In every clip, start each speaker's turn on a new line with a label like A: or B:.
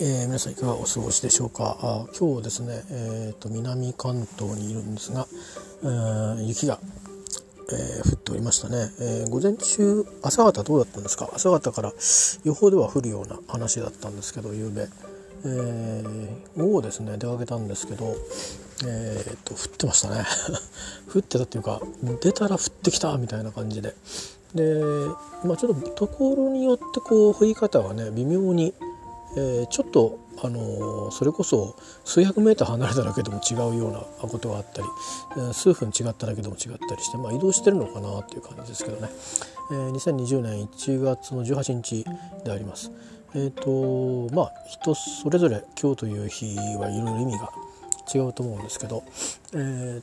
A: えー、皆さんいかがお過ごしでしょうか？あ今日ですね、えーと、南関東にいるんですが、えー、雪が、えー、降っておりましたね、え、午前中朝方どうだったんですか？朝方から予報では降るような話だったんですけど夕べ、えー、午後ですね出かけたんですけどえー、と降ってましたね。降ってたっていうか出たら降ってきたみたいな感じで。で、まあ、ちょっとところによってこう降り方がね微妙にえー、ちょっと、あのー、それこそ数百メーター離れただけでも違うようなことがあったり、えー、数分違っただけでも違ったりして、まあ、移動してるのかなっていう感じですけどね、えー、2020年1月の18日であります。えーとまあ、人それぞれ今日という日はいろいろ意味が違うと思うんですけど、えー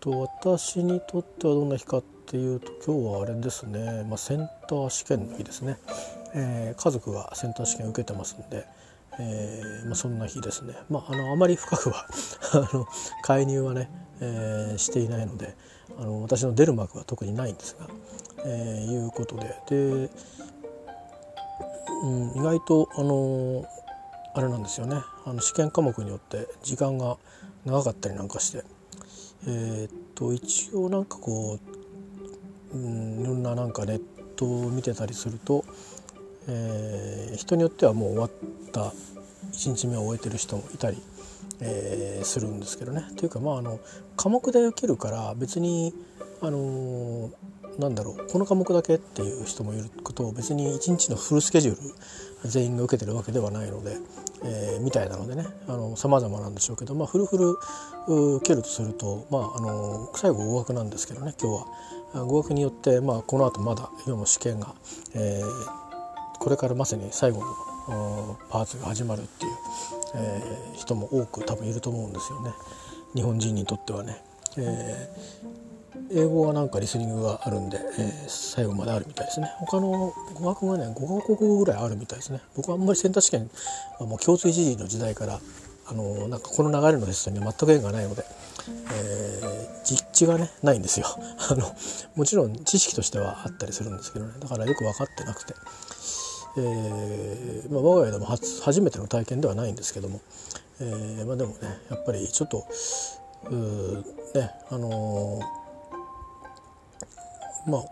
A: と私にとってはどんな日かっていうと今日はあれですね、まあ、センター試験の日ですね。えー、家族がセンター試験を受けてますんで、えーまあ、そんな日ですね、まあ、あのあまり深くは あの介入はね、えー、していないのであの私の出る幕は特にないんですが、えー、いうことで。で、うん、意外とあのあれなんですよね。あの試験科目によって時間が長かったりなんかして、えー、っと一応なんかこう、うん、いろんななんかネットを見てたりするとえー、人によってはもう終わった1日目を終えてる人もいたり、えー、するんですけどね。というかまああの科目で受けるから別にあのー、なんだろうこの科目だけっていう人もいることを別に1日のフルスケジュール全員が受けてるわけではないので、えー、みたいなのでねさまざまなんでしょうけど、まあ、フルフル受けるとすると、まあ、あの最後合格なんですけどね今日は。合格によって、まあ、この後まだ今も試験が、えー、これからまさに最後のパーツが始まるっていう、えー、人も多く多分いると思うんですよね。日本人にとってはね。えー、英語はなんかリスニングがあるんで、えー、最後まであるみたいですね。他の語学がね5カ国語ぐらいあるみたいですね。僕はあんまりセンター試験はもう共通一時の時代からあのなんかこの流れのテストに全く縁がないので、えー、実地がねないんですよ。あのもちろん知識としてはあったりするんですけどね。だからよく分かってなくて、えーまあ、我が家でも初めての体験ではないんですけども、えーまあ、でもねやっぱりちょっとねあのー、まあ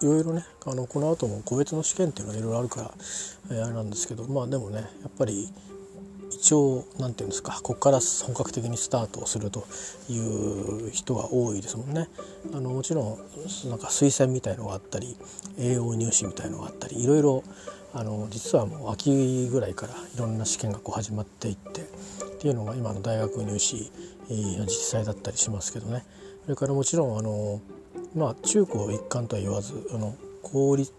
A: いろいろねあのこの後も個別の試験っていうのはいろいろあるから、えー、あれなんですけどまあでもねやっぱり一応何て言うんですかここから本格的にスタートをするという人が多いですもんね。あのもちろんなんか推薦みたいのがあったり栄養入試みたいのがあったりいろいろあの実はもう秋ぐらいからいろんな試験がこう始まっていってっていうのが今の大学入試の実際だったりしますけどねそれからもちろんあの、まあ、中高一貫とは言わずあの公立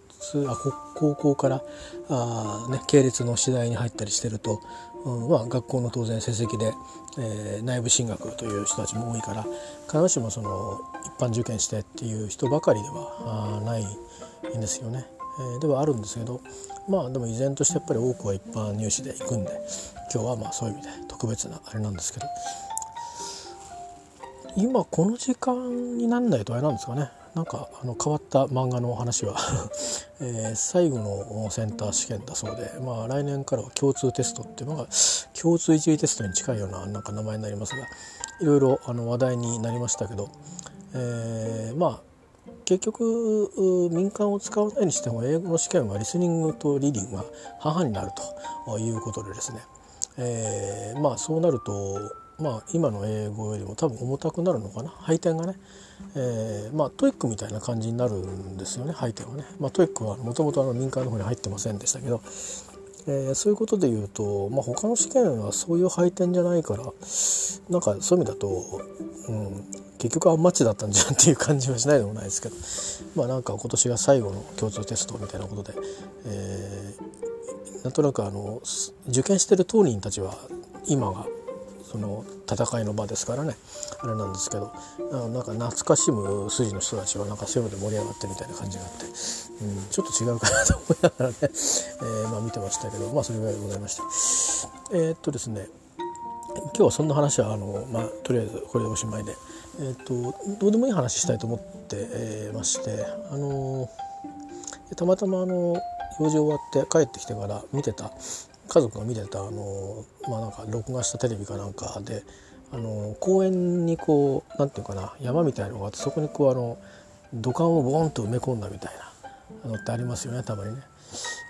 A: あ高校からあ、ね、系列の次第に入ったりしてるとまあ、学校の当然成績で、えー、内部進学という人たちも多いから必ずしもその一般受験してっていう人ばかりではないんですよね。えー、ではあるんですけどまあでも依然としてやっぱり多くは一般入試で行くんで今日はまあそういう意味で特別なあれなんですけど今この時間になんないとあれなんですかねなんかあの変わった漫画のお話は えー、最後のセンター試験だそうで、まあ、来年からは共通テストっていうのが共通一次テストに近いようななんか名前になりますがいろいろあの話題になりましたけど、えー、まあ結局民間を使わないにしても英語の試験はリスニングとリーディングが半々になるということでですね、えー、まあそうなるとまあ今の英語よりも多分重たくなるのかな？配点がねえー、まあ TOEICみたいな感じになるんですよね配点はね、まあ、 TOEICはもともと民間の方に入ってませんでしたけど、えー、そういうことで言うと、まあ、他の試験はそういう配点じゃないからなんかそういう意味だと、うん、結局アンマッチだったんじゃんっていう感じはしないでもないですけどまあなんか今年が最後の共通テストみたいなことで、えー、なんとなくあの受験してる当人たちは今がその戦いの場ですからね。あれなんですけど。なんか懐かしむ筋の人たちはなんかそういうので盛り上がってるみたいな感じがあって、うん、ちょっと違うかなと思いながらね、えー、まあ、見てましたけど。まあそれぐらいでございましてえー、っとですね。今日はそんな話はあの、まあ、とりあえずこれでおしまいで、えー、っとどうでもいい話したいと思って、えー、まして。あのたまたまあの用事終わって帰ってきてから見てた家族が見てたあのまあなんか録画したテレビかなんかであの公園にこうなんていうかな山みたいなのがあってそこにこうあの土管をボーンと埋め込んだみたいなのってありますよねたまにね。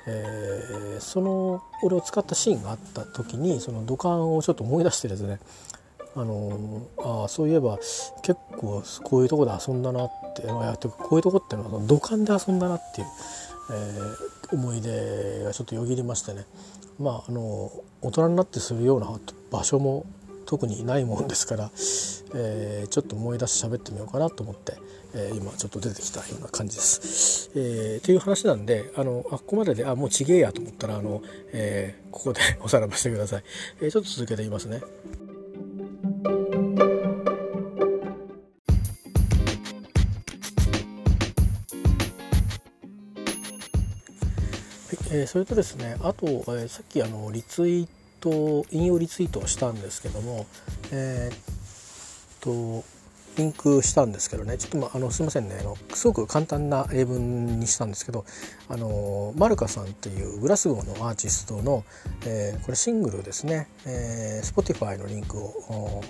A: えー、その俺を使ったシーンがあった時にその土管をちょっと思い出してですねあのあそういえば結構こういうとこで遊んだなっていやこういうとこっていうのは土管で遊んだなっていう、えー、思い出がちょっとよぎりましてねまああの大人になってするような場所も特にないもんですから、えー、ちょっと思い出して喋ってみようかなと思って、えー、今ちょっと出てきたような感じです。えー、っていう話なんであのあここまでであもうちげえやと思ったらあの、えー、ここで おさらばしてください。え、ちょっと続けて言いますね。えー、それとですねあと、えー、さっきあのリツイート引用リツイートをしたんですけどもえー、っとリンクしたんですけどねちょっと、まあ、のすいませんねあのすごく簡単な英文にしたんですけどあのマルカさんっていうグラスゴーのアーティストの、えー、これシングルですね、えー、Spotify のリンクを、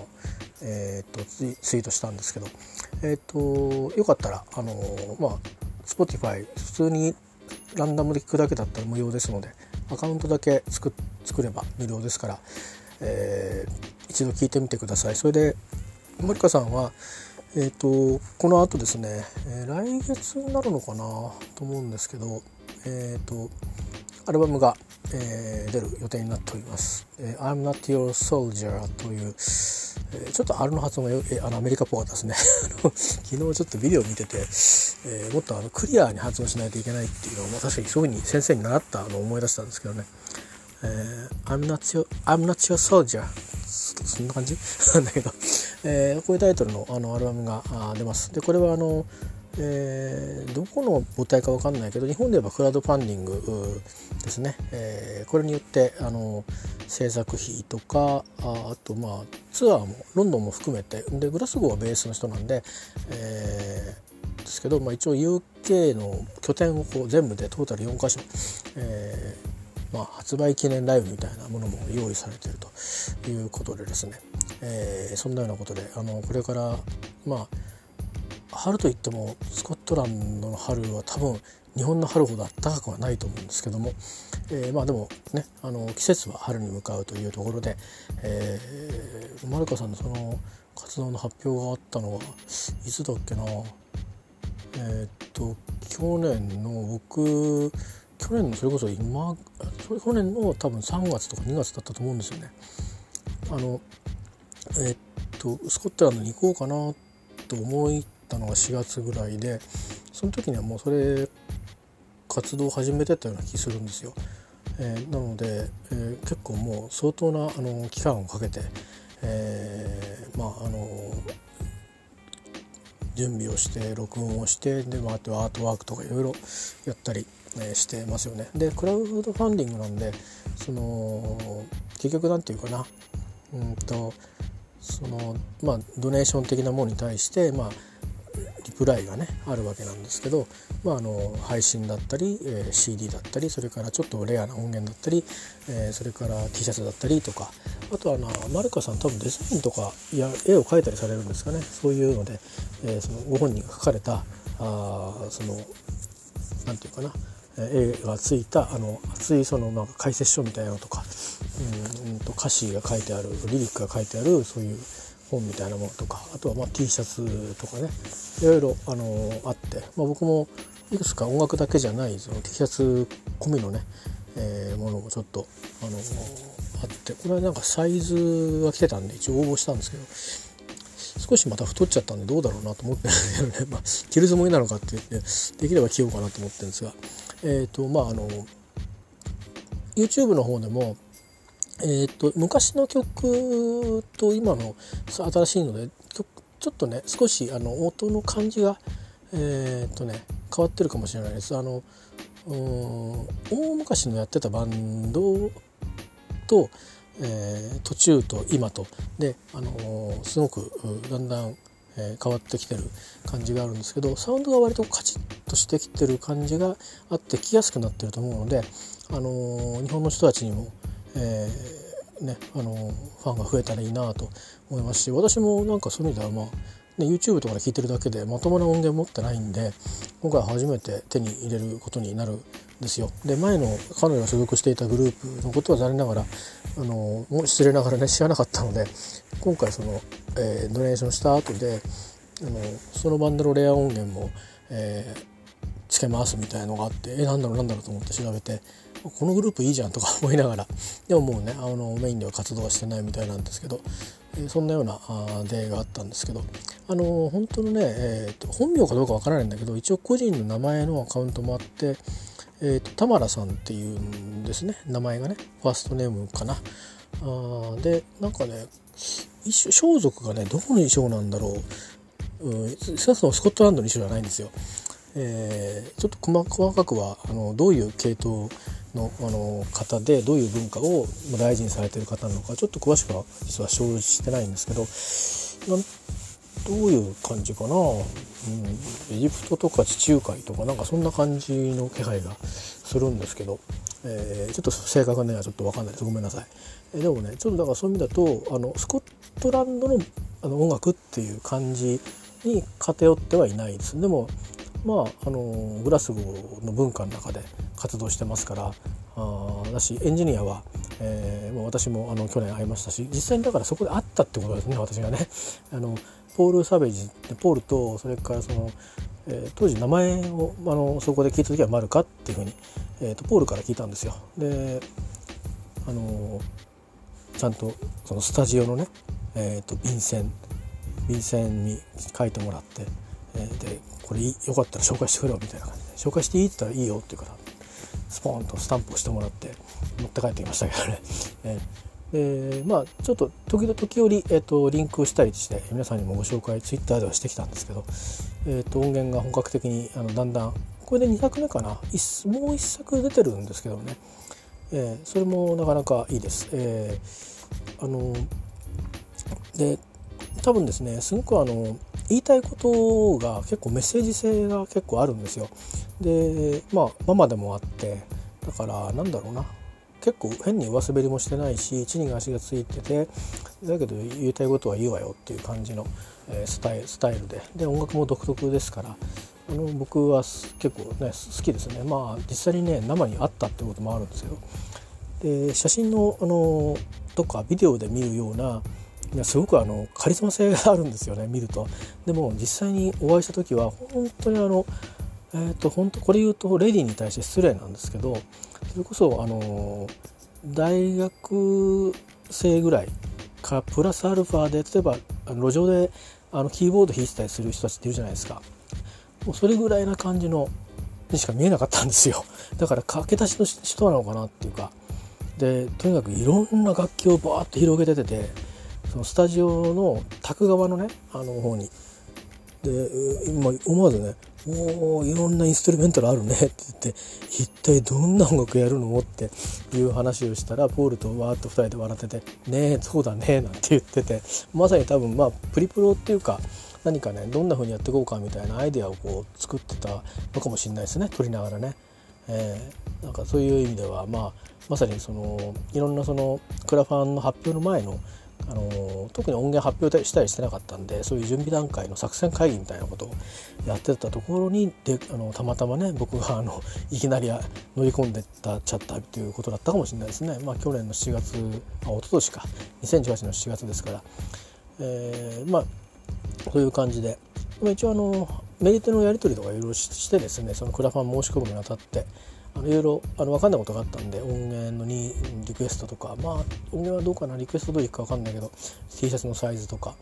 A: えー、っとツイートしたんですけど、えー、っとよかったらあのまあ Spotify 普通にランダムで聞くだけだったら無料ですのでアカウントだけ作作れば無料ですから、えー、一度聞いてみてください。それで森川さんはえーと、このあとですね、えー、来月になるのかなと思うんですけど、えーと、アルバムが、えー、出る予定になっております「えー、I'm Not Your Soldier」という、えー、ちょっと R の発音がえあのアメリカっぽかったですね。昨日ちょっとビデオ見てて、えー、もっとあのクリアに発音しないといけないっていうのを、まあ、確かにそういうふうに先生に習ったのを思い出したんですけどね。えー、I'm not your, I'm not your soldier そんな感じ？なんだけど、えー、こういうタイトルのあのアルバムが出ます。でこれはあの、えー、どこの母体か分かんないけど日本で言えばクラウドファンディングですね、えー、これによってあの制作費とかああとまあツアーもロンドンも含めてでグラスゴーはベースの人なんで、えー、ですけど、まあ、一応 UK の拠点をこう全部でトータル4か所、え、まあ、発売記念ライブみたいなものも用意されているということでですね、え、そんなようなことであのこれからまあ春といってもスコットランドの春は多分日本の春ほど暖かくはないと思うんですけども、えー、まあでもねあの季節は春に向かうというところで、えー、マルカさんのその活動の発表があったのはいつだっけな？えー、っと去年の僕去年のそれこそ今それ去年の多分3月とか2月だったと思うんですよね。あのえっとスコットランドに行こうかなと思いったのが4月ぐらいでその時にはもうそれ活動を始めてたような気するんですよ。えー、なので、えー、結構もう相当なあの期間をかけて、えー、まああの準備をして録音をしてで、まあ、とはアートワークとかいろいろやったりえしてますよね。でクラウドファンディングなんでその結局何て言うかなうんとそのまあドネーション的なものに対してまあリプライがねあるわけなんですけど、まあ、あの配信だったり、えー、CD だったりそれからちょっとレアな音源だったり、えー、それから T シャツだったりとかあとはなマルカさん多分デザインとかいや絵を描いたりされるんですかね。そういうので、えー、そのご本人が書かれたあその何て言うかな絵がついたあの熱いそのなんか解説書みたいなのとか、うん、と歌詞が書いてあるリリックが書いてあるそういう本みたいなものとかあとはまあ T シャツとかね。いろいろあのあって、まあ、僕もいくつか音楽だけじゃないその T シャツ込みのね、えー、ものもちょっとあのあって。これはなんかサイズが来てたんで一応応募したんですけど少しまた太っちゃったんでどうだろうなと思ってるんだけどね、まあ、着るつもりなのかって言ってできれば着ようかなと思ってるんですが。えっ、ー、とまああの YouTube の方でもえーと、昔の曲と今の新しいのでちょっとね少しあの音の感じが、えーとね、変わってるかもしれないです。あの大昔のやってたバンドと、えー、途中と今とで、あのー、すごくだんだん、えー、変わってきてる感じがあるんですけどサウンドが割とカチッとしてきてる感じがあって聞きやすくなってると思うので、あのー、日本の人たちにも、えー、ねあのファンが増えたらいいなと思いますし私もなんかそういう意味ではまあね、YouTube とかで聞いてるだけでまともな音源持ってないんで今回初めて手に入れることになるんですよ。で前の彼女が所属していたグループのことは残念ながらあのもう失礼ながらね知らなかったので今回その、えー、ドネーションした後であのそのバンドのレア音源も、えー、つけますみたいのがあってえなんだろうなんだろうと思って調べてこのグループいいじゃんとか 思いながらでももうねあのメインでは活動はしてないみたいなんですけど、そんなようなあ出会いがあったんですけどあの本当のね、えーと、本名かどうかわからないんだけど一応個人の名前のアカウントもあって、えーと、田原さんっていうんですね名前がねファーストネームかな。あでなんかね一種装束がねどこの衣装なんだろう、うん、少なくともスコットランドの衣装じゃないんですよ。えー、ちょっと細かくはあのどういう系統のあの方でどういう文化を大事にされてる方なのかちょっと詳しくは実は承知してないんですけどどういう感じかな、うん、エジプトとか地中海とかなんかそんな感じの気配がするんですけど、えー、ちょっと正確にはちょっと分かんないですごめんなさい。えー、でもねちょっとだからそういう意味だとあのスコットランドのあの音楽っていう感じに偏ってはいないです。でもまあ、あのグラスゴーの文化の中で活動してますからあだしエンジニアは、えー、もう私もあの去年会いましたし実際にだからそこで会ったってことですね私がね。あのポール・サベージってポールとそれからその、えー、当時名前をあのそこで聞いた時はマルカっていうふうに、えーと、ポールから聞いたんですよ。であのちゃんとそのスタジオのね、えーと、便箋便箋に書いてもらって、え、でこれよかったら紹介してくれよみたいな感じで紹介していいって言ったらいいよって言うからスポーンとスタンプをしてもらって持って帰ってきましたけどね。えーでまあちょっと時々時折、えーと、リンクをしたりして皆さんにもご紹介ツイッターではしてきたんですけど、えーと、音源が本格的にあのだんだんこれで2作目かな？もう1作出てるんですけどね、えー、それもなかなかいいです。えー、あので多分ですねすごくあの言いたいことが結構メッセージ性が結構あるんですよ。でまあママでもあってだからなんだろうな。結構変に上滑りもしてないし地に足がついててだけど言いたいことは言うわよっていう感じの、え、スタイスタイルで。で音楽も独特ですからあの僕は結構ね好きですね。まあ実際にね生にあったってこともあるんですけどで写真のあのとかビデオで見るようなすごくあのカリスマ性があるんですよね見ると。でも実際にお会いした時は本当にあのえーと、本当これ言うとレディに対して失礼なんですけどそれこそあの大学生ぐらいかプラスアルファで例えば路上であのキーボード弾いてたりする人たちっているじゃないですか。もうそれぐらいな感じのにしか見えなかったんですよ。だから駆け出しの人なのかなっていうか。でとにかくいろんな楽器をバーッと広げててそのスタジオの宅側のねあの方にで今思わずねおいろんなインストゥルメンタルあるねって言って一体どんな音楽やるの？っていう話をしたらポールとわーっと2人で笑ってて「ねえそうだね」なんて言っててまさに多分まあプリプロっていうか何かねどんな風にやっていこうかみたいなアイデアをこう作ってたのかもしれないですね撮りながらね。えー、なんかそういう意味では、まあ、まさにそのいろんなそのクラファンの発表の前のあの特に音源発表したりしてなかったんでそういう準備段階の作戦会議みたいなことをやってたところにであのたまたまね僕があの いきなり乗り込んでったちゃったということだったかもしれないですね。まあ、去年の7月あ一昨年か。2018年の7月ですから、えー、まあそういう感じで。まあ一応あのメリットのやり取りとかいろいろしてですねそのクラファン申し込むにあたってあのいろいろあの分かんないことがあったんで音源のにリクエストとかまあ音源はどうかなリクエストどういくか分かんないけど T シャツのサイズとか。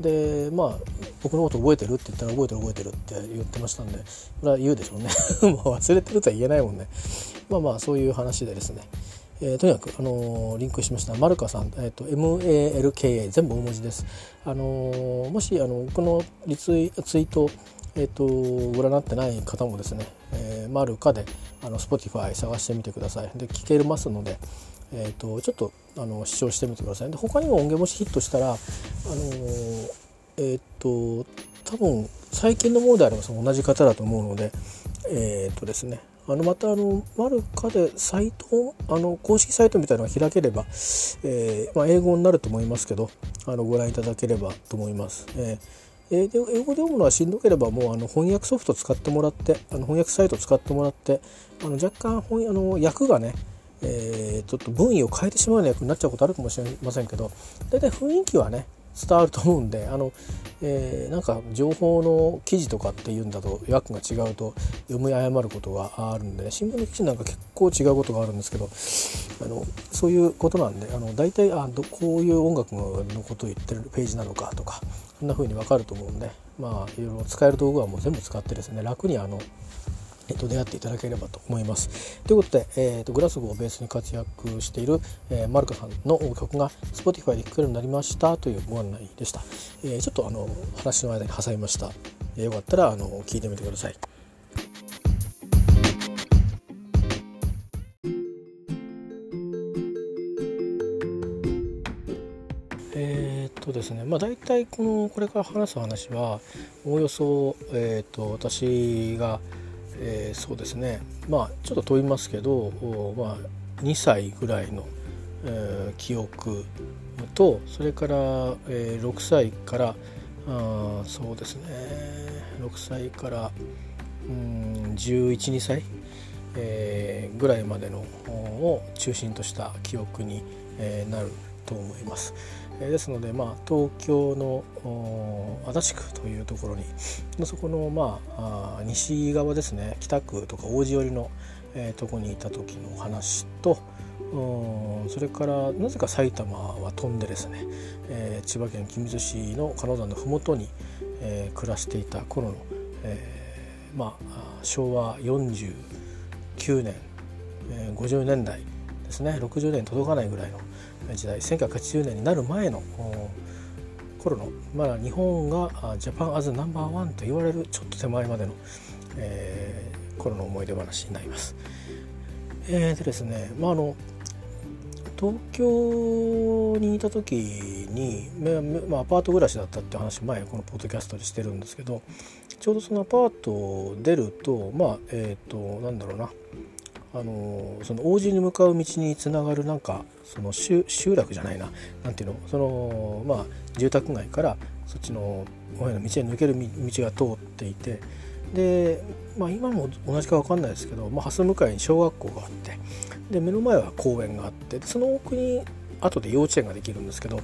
A: でまあ僕のこと覚えてるって言ったら覚えてる覚えてるって言ってましたんでこれは言うでしょうね。もう忘れてるとは言えないもんね。まあまあそういう話でですね。えー、とにかく、あのー、リンクしました。マルカさん、えーと、MALKA 全部大文字です。あのー、もしあのこのリツイツイートえーと、ご覧になってない方もですね、えー、マルカであの Spotify 探してみてくださいで聞けますので、えーと、ちょっとあの視聴してみてくださいで他にも音源もしヒットしたら、あのー、えっ、と多分最近のものであればその同じ方だと思うのでえっ、とですねあのまたあのマルカでサイトあの公式サイトみたいなのが開ければ、えー、まあ、英語になると思いますけどあのご覧いただければと思います。えー、英語で読むのはしんどければもうあの翻訳ソフト使ってもらってあの翻訳サイト使ってもらってあの若干翻あの訳がねえー、ちょっと分位を変えてしまうような役になっちゃうことあるかもしれませんけど大体雰囲気はね伝わると思うんであの、えー、なんか情報の記事とかっていうんだと訳が違うと読み誤ることがあるんで、ね、新聞の記事なんか結構違うことがあるんですけどあのそういうことなんであの大体あこういう音楽のことを言ってるページなのかとかこんな風に分かると思うんでまあいろいろ使える道具はもう全部使ってですね楽にあのえっと、出会っていただければと思います。ということで、えーと、グラスゴーをベースに活躍している、えー、マルカさんの曲が Spotify で聴けるようになりましたというご案内でした。えー、ちょっとあの話の間に挟みました。えー、よかったらあの聞いてみてください。ですね。まあ、大体このこれから話す話はおおよそ、えー、と私が、えー、そうですね。まあちょっと飛びますけど、まあ、2歳ぐらいの、えー、記憶とそれから、えー、6歳からあそうですね。6歳からうん1112歳、えー、ぐらいまでのを中心とした記憶に、えー、なると思います。ですので、まあ、東京の足立区というところにそこの、まあ、あ西側ですね北区とか王子寄りの、えー、とこにいた時のお話とそれからなぜか埼玉は飛んでですね、えー、千葉県君津市の金沢の麓に、えー、暮らしていた頃の、えー、まあ、昭和49年、えー、50年代ですね60年届かないぐらいの時代1980年になる前の頃のまだ日本がジャパンアズナンバーワンと言われるちょっと手前までの、えー、頃の思い出話になります。えー、でですね、まあ、あの東京にいた時に、まあ、アパート暮らしだったって話前このポッドキャストでしてるんですけどちょうどそのアパートを出るとまあえっ、ー、となんだろうなあのその王子に向かう道につながるなんかその集落じゃないな何ていうのそのまあ住宅街からそっちの大の道へ抜ける道が通っていてで、まあ、今も同じか分かんないですけど、まあ、蓮向かいに小学校があってで目の前は公園があってその奥に後で幼稚園ができるんですけど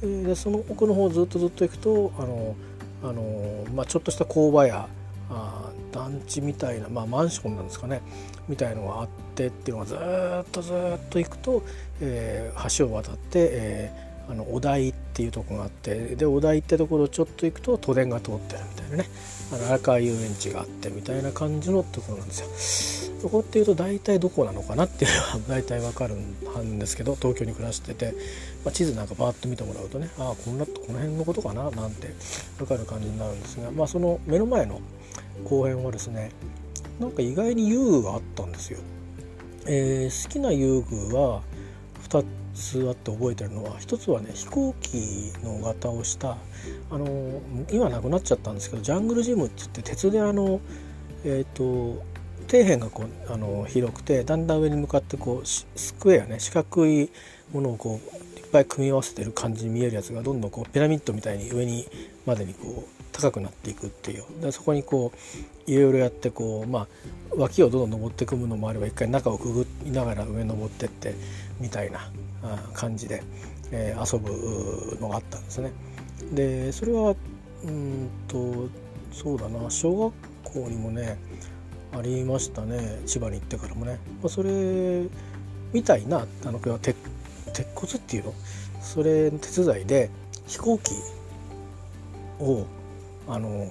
A: でその奥の方ずっとずっと行くとあのあの、まあ、ちょっとした工場やあ団地みたいな、まあ、マンションなんですかね。みたいのがあってっていうのがずっとずっと行くと、えー、橋を渡って、えー、あのお台っていうとこがあってでお台ってところをちょっと行くと都電が通ってるみたいなねあの荒川遊園地があってみたいな感じのところなんですよ。そこっていうと大体どこなのかなっていうのは 大体わかるんですけど東京に暮らしてて、まあ、地図なんかバーッと見てもらうとねああこんなこの辺のことかななんてわかる感じになるんですが、まあ、その目の前の公園はですねなんか意外に遊具があったんですよ。えー、好きな遊具は2つあって覚えてるのは1つはね飛行機の型をしたあの今なくなっちゃったんですけどジャングルジムって言って鉄であのえっ、ー、と底辺がこうあの広くてだんだん上に向かってこうスクエアね四角いものをこういっぱい組み合わせてる感じに見えるやつがどんどんこうピラミッドみたいに上にまでにこう高くなっていくっていう。でそこにこういろいろやってこうまあ脇をどんどん登っていくのもあれば一回中をくぐりながら上登ってってみたいな感じで、えー、遊ぶのがあったんですね。でそれはうんとそうだな。小学校にもねありましたね。千葉に行ってからもね、まあ、それみたいなあの鉄鉄骨っていうの？それの手伝いで飛行機をあの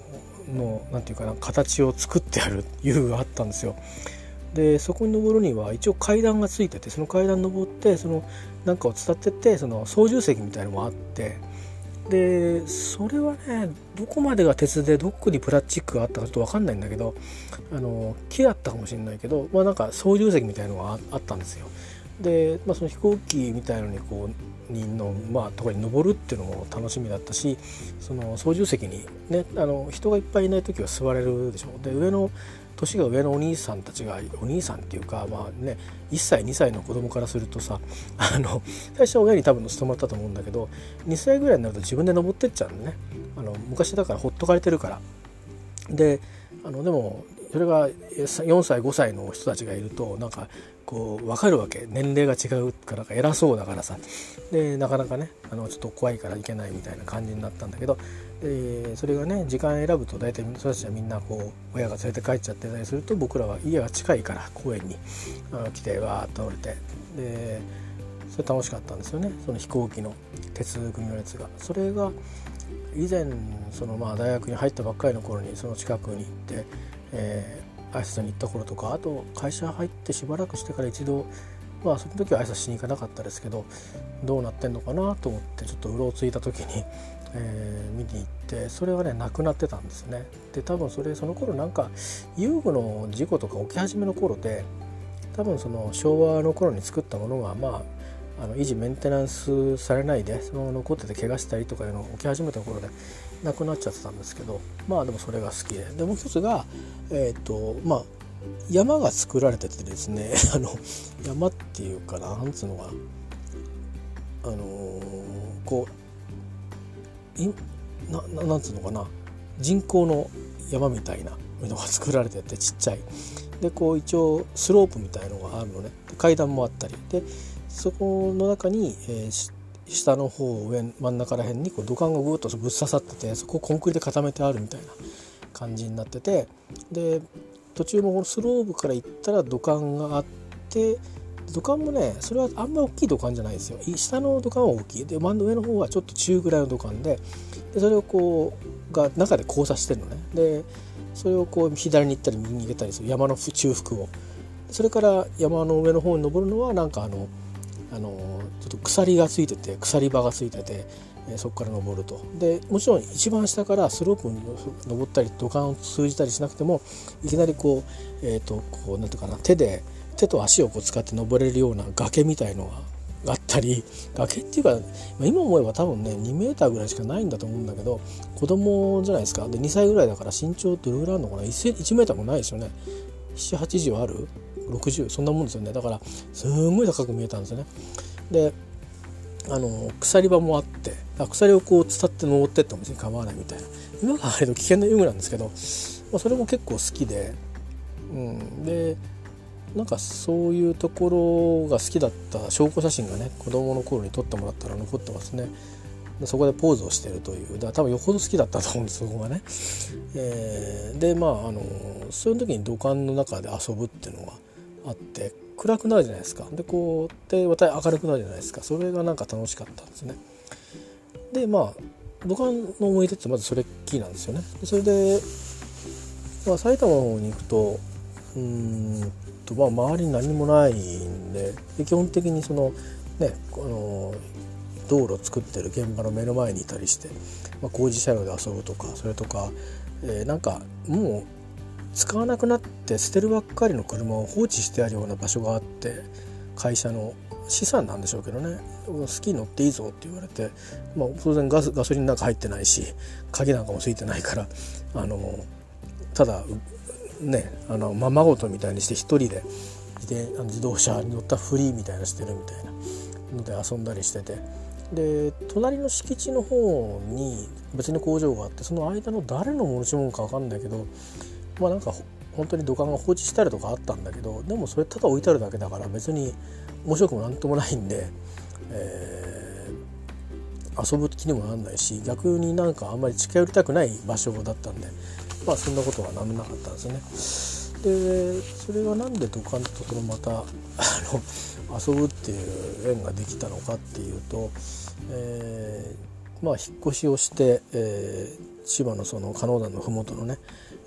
A: のなていうかな形を作ってある遊具があったんですよ。でそこに登るには一応階段がついててその階段登ってそのなんかを伝ってってその操縦席みたいのもあってでそれはねどこまでが鉄でどこにプラスチックがあったかちょっと分かんないんだけどあの木だったかもしれないけどまあなんか操縦席みたいのがあったんですよ。で、まあ、その飛行機みたいのにこうにの、まあ、とかに登るっていうのも楽しみだったしその操縦席に、ね、あの人がいっぱいいない時は座れるでしょで上の年が上のお兄さんたちがお兄さんっていうかまあね1歳2歳の子供からするとさあの最初は親に多分乗せてもらったと思うんだけど2歳ぐらいになると自分で登ってっちゃうんだね。あの昔だからほっとかれてるから。であのでもそれが4歳5歳の人たちがいるとなんかこう分かるわけ。年齢が違うからか偉そうだからさ。でなかなかねあのちょっと怖いからいけないみたいな感じになったんだけどでそれがね時間選ぶと大体その人たちはみんなこう親が連れて帰っちゃってたりすると僕らは家が近いから公園にあの来てわーっと乗れて。でそれ楽しかったんですよね。その飛行機の鉄組のやつが。それが以前そのまあ大学に入ったばっかりの頃にその近くに行って、えー、挨拶に行った頃とかあと会社入ってしばらくしてから一度まあその時は挨拶しに行かなかったですけどどうなってんのかなと思ってちょっとうろついた時に、えー、見に行ってそれはねなくなってたんですね。で多分それその頃なんか遊具の事故とか起き始めの頃で多分その昭和の頃に作ったものがまああの維持メンテナンスされないでそのまま残ってて怪我したりとかいうのが起き始めた頃でなくなっちゃってたんですけどまあでもそれが好きで。でもう一つがえっ、ー、とまあ山が作られててですね あの山っていうかななんつうのがあのー、こういななんつうのかな。人工の山みたいなのが作られててちっちゃい。でこう一応スロープみたいのがあるのね。階段もあったり。でそこの中に、えー、下の方上真ん中ら辺にこう土管がぐっとぶっ刺さっててそこをコンクリで固めてあるみたいな感じになっててで途中もこのスロープから行ったら土管があって土管もねそれはあんまり大きい土管じゃないですよ。下の土管は大きい。で真ん上の方はちょっと中ぐらいの土管ででそれをこうが中で交差してるのね。でそれをこう左に行ったり右に行けたりする山の中腹を。それから山の上の方に登るのはなんかあのあのちょっと鎖がついてて鎖場がついてて、えそこから登ると。でもちろん一番下からスロープに登ったり土管を通じたりしなくてもいきなりこう,、えーと、こうなんていうかな手で手と足をこう使って登れるような崖みたいのがあったり崖っていうか今思えば多分ね2メーターぐらいしかないんだと思うんだけど子供じゃないですか。で2歳ぐらいだから身長どれぐらいあるのかな？1, 1メーターもないですよね。780ある？60そんなもんですよね。だからすんごい高く見えたんですよね。であの鎖場もあって鎖をこう伝って登ってっても別に構わないみたいな。今があれの危険な遊具なんですけど、まあ、それも結構好きで、うん、でなんかそういうところが好きだった証拠写真がね子供の頃に撮ってもらったら残ってますね。そこでポーズをしてるという。だから多分よほど好きだったと思うんですそこがね、えー、でまああのそういう時に土管の中で遊ぶっていうのがあって暗くなるじゃないですか。でこうでまた明るくなるじゃないですか。それがなんか楽しかったんですね。でまあ僕の思い出ってまずそれっきりなんですよね。でそれで、まあ、埼玉の方に行くとうんとまあ周りに何もないんでで基本的にそのねあの道路作ってる現場の目の前にいたりして、まあ、工事車両で遊ぶとかそれとか、えー、なんかもう使わなくなって捨てるばっかりの車を放置してあるような場所があって会社の資産なんでしょうけどね。好きに乗っていいぞって言われて、まあ、当然ガスガソリンなんか入ってないし鍵なんかもついてないからあのただねあのままごとみたいにして一人で自自動車に乗ったフリーみたいなしてるみたいなので遊んだりしてて。で隣の敷地の方に別に工場があってその間の誰の持ち物か分かんないけどまあなんか本当に土管が放置したりとかあったんだけどでもそれただ置いてあるだけだから別に面白くもなんともないんで、えー、遊ぶ気にもなんないし逆になんかあんまり近寄りたくない場所だったんでまあそんなことはなんなかったんですね。でそれがなんで土管とそのまたあの遊ぶっていう縁ができたのかっていうと、えー、まあ引っ越しをして、えー、千葉のその加納山の麓のね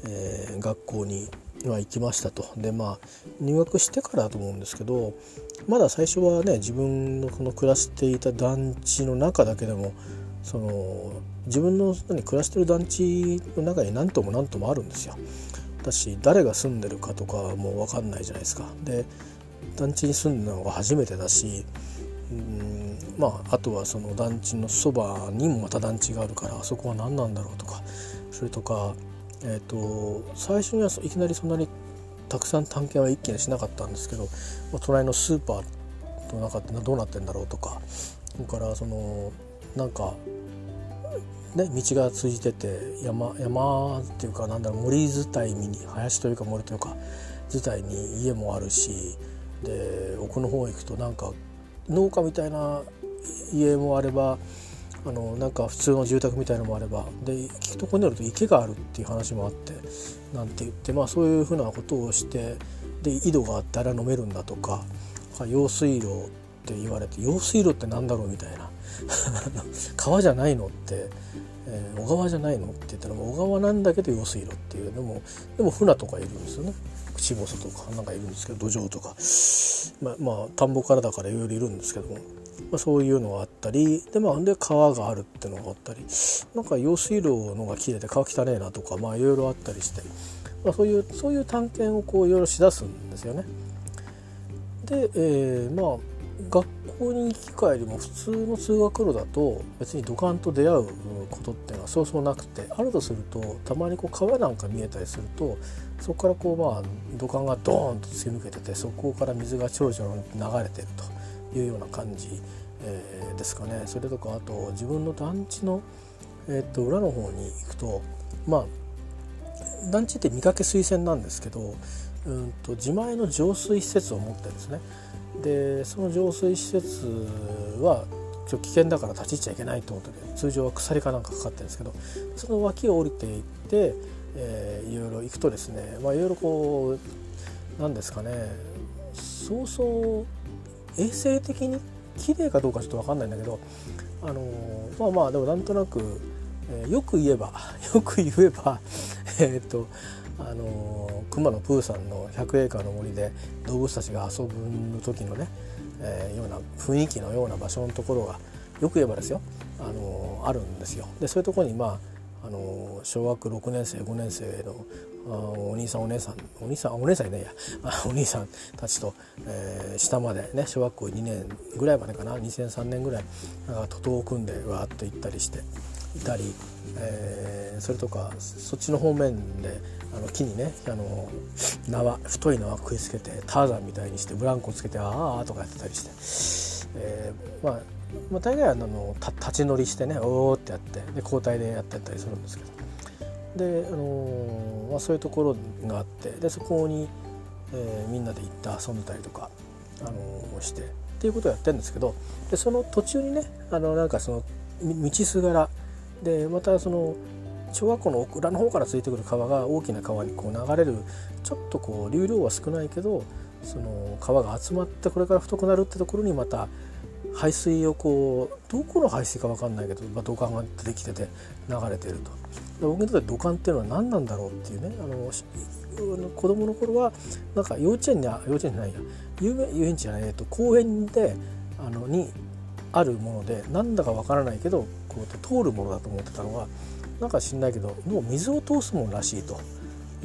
A: えー、学校には行きましたとでまあ入学してからだと思うんですけどまだ最初はね自分のこの暮らしていた団地の中だけでもその自分の暮らしてる団地の中に何とも何ともあるんですよ。だし誰が住んでるかとかもう分かんないじゃないですか。で団地に住んだのが初めてだしうんまああとはその団地のそばにもまた団地があるからあそこは何なんだろうとかそれとか、えーと、最初にはいきなりそんなにたくさん探検は一気にしなかったんですけど、まあ、隣のスーパーの中ってどうなってんだろうとかそれからそのなんかね、道が通じてて山山っていうかなんだろう森伝いに林というか森というか伝いに家もあるしで奥の方行くとなんか農家みたいな家もあればあのなんか普通の住宅みたいのもあればで聞くとこによると池があるっていう話もあってなんて言ってまあそういうふうなことをしてで井戸があってあれは飲めるんだとか用水路って言われて用水路って何だろうみたいな。川じゃないのって、えー、小川じゃないのって言ったら小川なんだけど用水路っていうでもでも船とかいるんですよね。口細とかなんかいるんですけど土壌とか。まあ、まあ、田んぼからだからいろいろいるんですけども、まあ、そういうのがあったりで,、まあ、で川があるっていうのがあったりなんか用水路のが綺麗で川汚ねえなとかまあいろいろあったりして、まあ、そういうそういう探検をこういろいろしだすんですよね。で、えー、まあ学校に行き帰りも普通の通学路だと別に土管と出会うことっていうのはそうそうなくてあるとするとたまにこう川なんか見えたりするとそこからこうまあ土管がドーンと突き抜けててそこから水がちょろちょろ流れてるというような感じ、えー、ですかねそれとかあと自分の団地の、えー、っと裏の方に行くとまあ団地って見かけ水栓なんですけどうんと自前の浄水施設を持ってですね。でその浄水施設はちょ危険だから立ち入っちゃいけないと思って通常は鎖かなんかかかってるんですけどその脇を降りていって、えー、いろいろ行くとですね、まあ、いろいろこうなんですかねそうそう衛生的に綺麗かどうかちょっと分かんないんだけどあのまあまあでもなんとなく、えー、よく言えば よく言えば えっとあの熊野プーさんの100エーカーの森で動物たちが遊ぶ時のね、えー、ような雰囲気のような場所のところがよく言えばですよあのあるんですよ。でそういうとこにまああの小学6年生5年生のお兄さんお姉さんお兄さんお姉さんいないや。お兄さんたちと、えー、下までね小学校2年ぐらいまでかな？2003年ぐらいなんか徒党を組んでわーっと行ったりしていたり、えー、それとかそっちの方面であの木にねあの縄太い縄食いつけてターザンみたいにしてブランコつけてああとかやってたりして、えー、まあまあ、大概あの立ち乗りしてねおおってやってで交代でやってたりするんですけど。で、あの、まあ、そういうところがあってでそこに、えー、みんなで行って遊んだりとか、あの、してっていうことをやってるんですけどでその途中にねあのなんかその道すがらでまたその小学校の裏の方からついてくる川が大きな川にこう流れるちょっとこう流量は少ないけどその川が集まってこれから太くなるってところにまた排水をこうどこの排水か分かんないけど、まあ、土管が出てきてて流れてると。僕にとって土管っていうのは何なんだろうっていうねあの子供の頃はなんか幼稚園に幼稚園じゃないや遊園地じゃない、えっと、公園であのにあるものでなんだか分からないけどこう通るものだと思ってたのがなんか知んないけどもう水を通すもんらしいと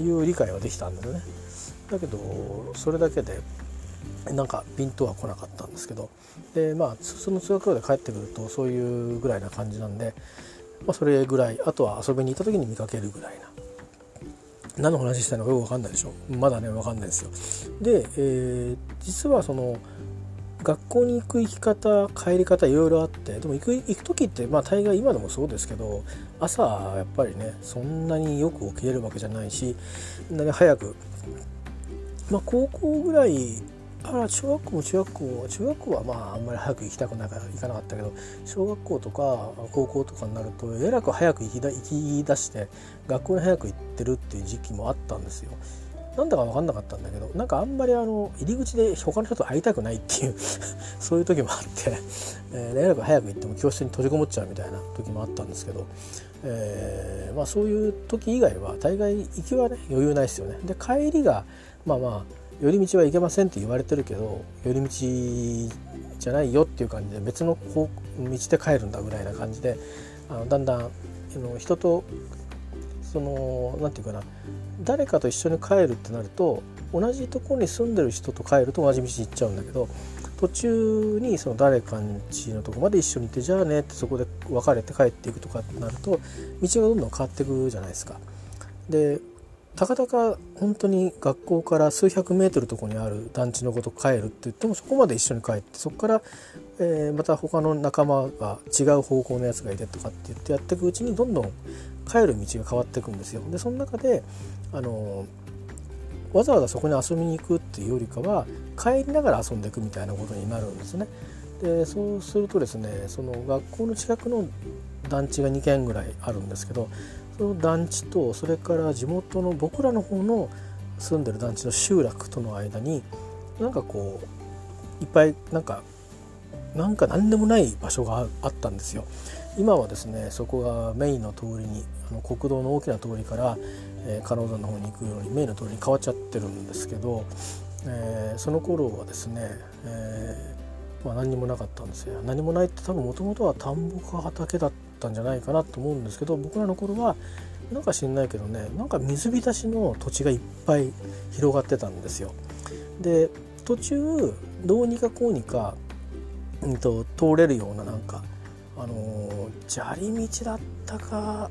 A: いう理解はできたんだよね。だけどそれだけでなんかピンとは来なかったんですけどでまあその通学路で帰ってくるとそういうぐらいな感じなんで、まあ、それぐらいあとは遊びに行った時に見かけるぐらいな。何の話したのかよく分かんないでしょ。まだね分かんないですよ。で、えー、実はその学校に行く行き方帰り方いろいろあってでも行く行く時ってまあ大概今でもそうですけど朝やっぱりねそんなによく起きれるわけじゃないしそんなに早く。まあ高校ぐらいあ中学校も中学校中学校はまああんまり早く行きたくないから行かなかったけど小学校とか高校とかになるとえらく早く行きだ行き出して学校に早く行ってるっていう時期もあったんですよ。なんだか分かんなかったんだけどなんかあんまりあの入り口で他の人と会いたくないっていう そういう時もあって、えー、連絡早く行っても教室に閉じこもっちゃうみたいな時もあったんですけど、えー、まあ、そういう時以外は大概行きはね余裕ないですよね。で帰りがまあまあ寄り道は行けませんって言われてるけど寄り道じゃないよっていう感じで別の道で帰るんだぐらいな感じであのだんだん人とその何て言うかな誰かと一緒に帰るってなると同じところに住んでる人と帰ると同じ道行っちゃうんだけど途中にその誰かんちのとこまで一緒にいてじゃあねってそこで別れて帰っていくとかってなると道がどんどん変わっていくじゃないですか。でたかたか本当に学校から数百メートルとこにある団地のこと帰るって言ってもそこまで一緒に帰ってそこから、えー、また他の仲間が違う方向のやつがいてとかって言ってやっていくうちにどんどん帰る道が変わっていくんですよ。でその中であのわざわざそこに遊びに行くっていうよりかは帰りながら遊んでいくみたいなことになるんですね。でそうするとですねその学校の近くの団地が2軒ぐらいあるんですけどその団地とそれから地元の僕らの方の住んでる団地の集落との間になんかこういっぱいなんかなんか何でもない場所があったんですよ。今はですねそこがメインの通りにあの国道の大きな通りから、えー、加納山の方に行くようにメインの通りに変わっちゃってるんですけど、えー、その頃はですね、えーまあ、何にもなかったんですよ何もないって多分もともとは田んぼか畑だったんじゃないかなと思うんですけど僕らの頃はなんか知んないけどねなんか水浸しの土地がいっぱい広がってたんですよ。で途中どうにかこうにか、うんと、通れるようななんかあの砂利道だったか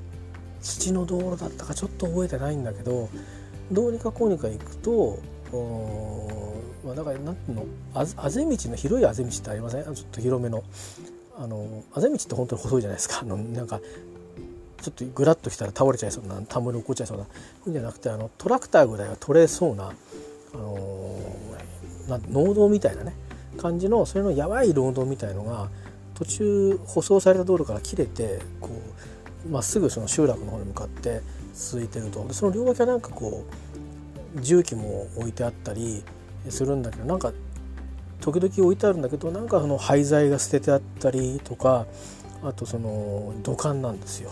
A: 土の道路だったかちょっと覚えてないんだけどどうにかこうにか行くとまあ、だかなんのあぜ道の広いあぜ道ってありません？ちょっと広めのあのあぜ道って本当に細いじゃないですか。あのなんかちょっとグラッときたら倒れちゃいそうな田んぼに落っこっちゃいそうな。ふうじゃなくてあのトラクターぐらいは取れそうな、あの、な農道みたいなね感じのそれのやばい農道みたいのが途中舗装された道路から切れてこうまっすぐその集落の方に向かって続いてると。でその両脇はなんかこう重機も置いてあったりするんだけどなんか時々置いてあるんだけどなんかその廃材が捨ててあったりとかあとその土管なんですよ。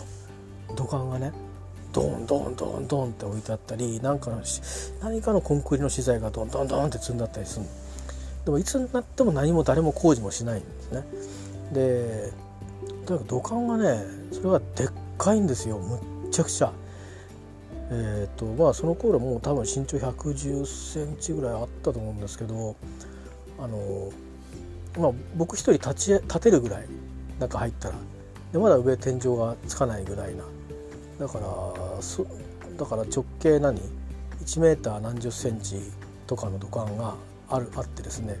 A: 土管がねドンドンドンドンって置いてあったりなんかの何かのコンクリの資材がドンドンドンって積んだったりするでもいつになっても何も誰も工事もしないんですね。でとにかく土管がねそれがでっかいんですよ。むっちゃくちゃ。えーとまあ、その頃もう多分身長1 1 0センチぐらいあったと思うんですけどあの、まあ、僕一人立ち立てるぐらい中入ったら。でまだ上天井がつかないぐらいな。だからそだから直径何？1メーター何十センチとかの土管があるあってですね。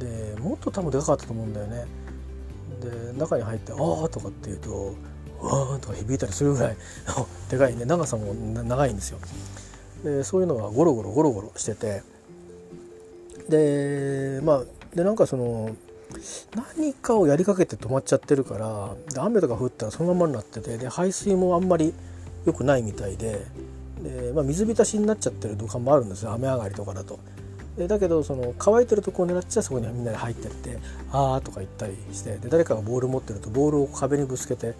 A: でもっと多分でかかったと思うんだよね。で中に入って「ああ」とかって言うとわーとか響いたりするぐらい でかいね。長さも長いんですよ。でそういうのがゴロゴロゴロゴロしてて。でまあでなんかその何かをやりかけて止まっちゃってるから雨とか降ったらそのままになっててで排水もあんまり良くないみたいでで、まあ、水浸しになっちゃってる土管もあるんですよ雨上がりとかだと。でだけどその乾いてるとこを狙っちゃそこにみんなで入ってって「あー」とか言ったりしてで誰かがボール持ってるとボールを壁にぶつけて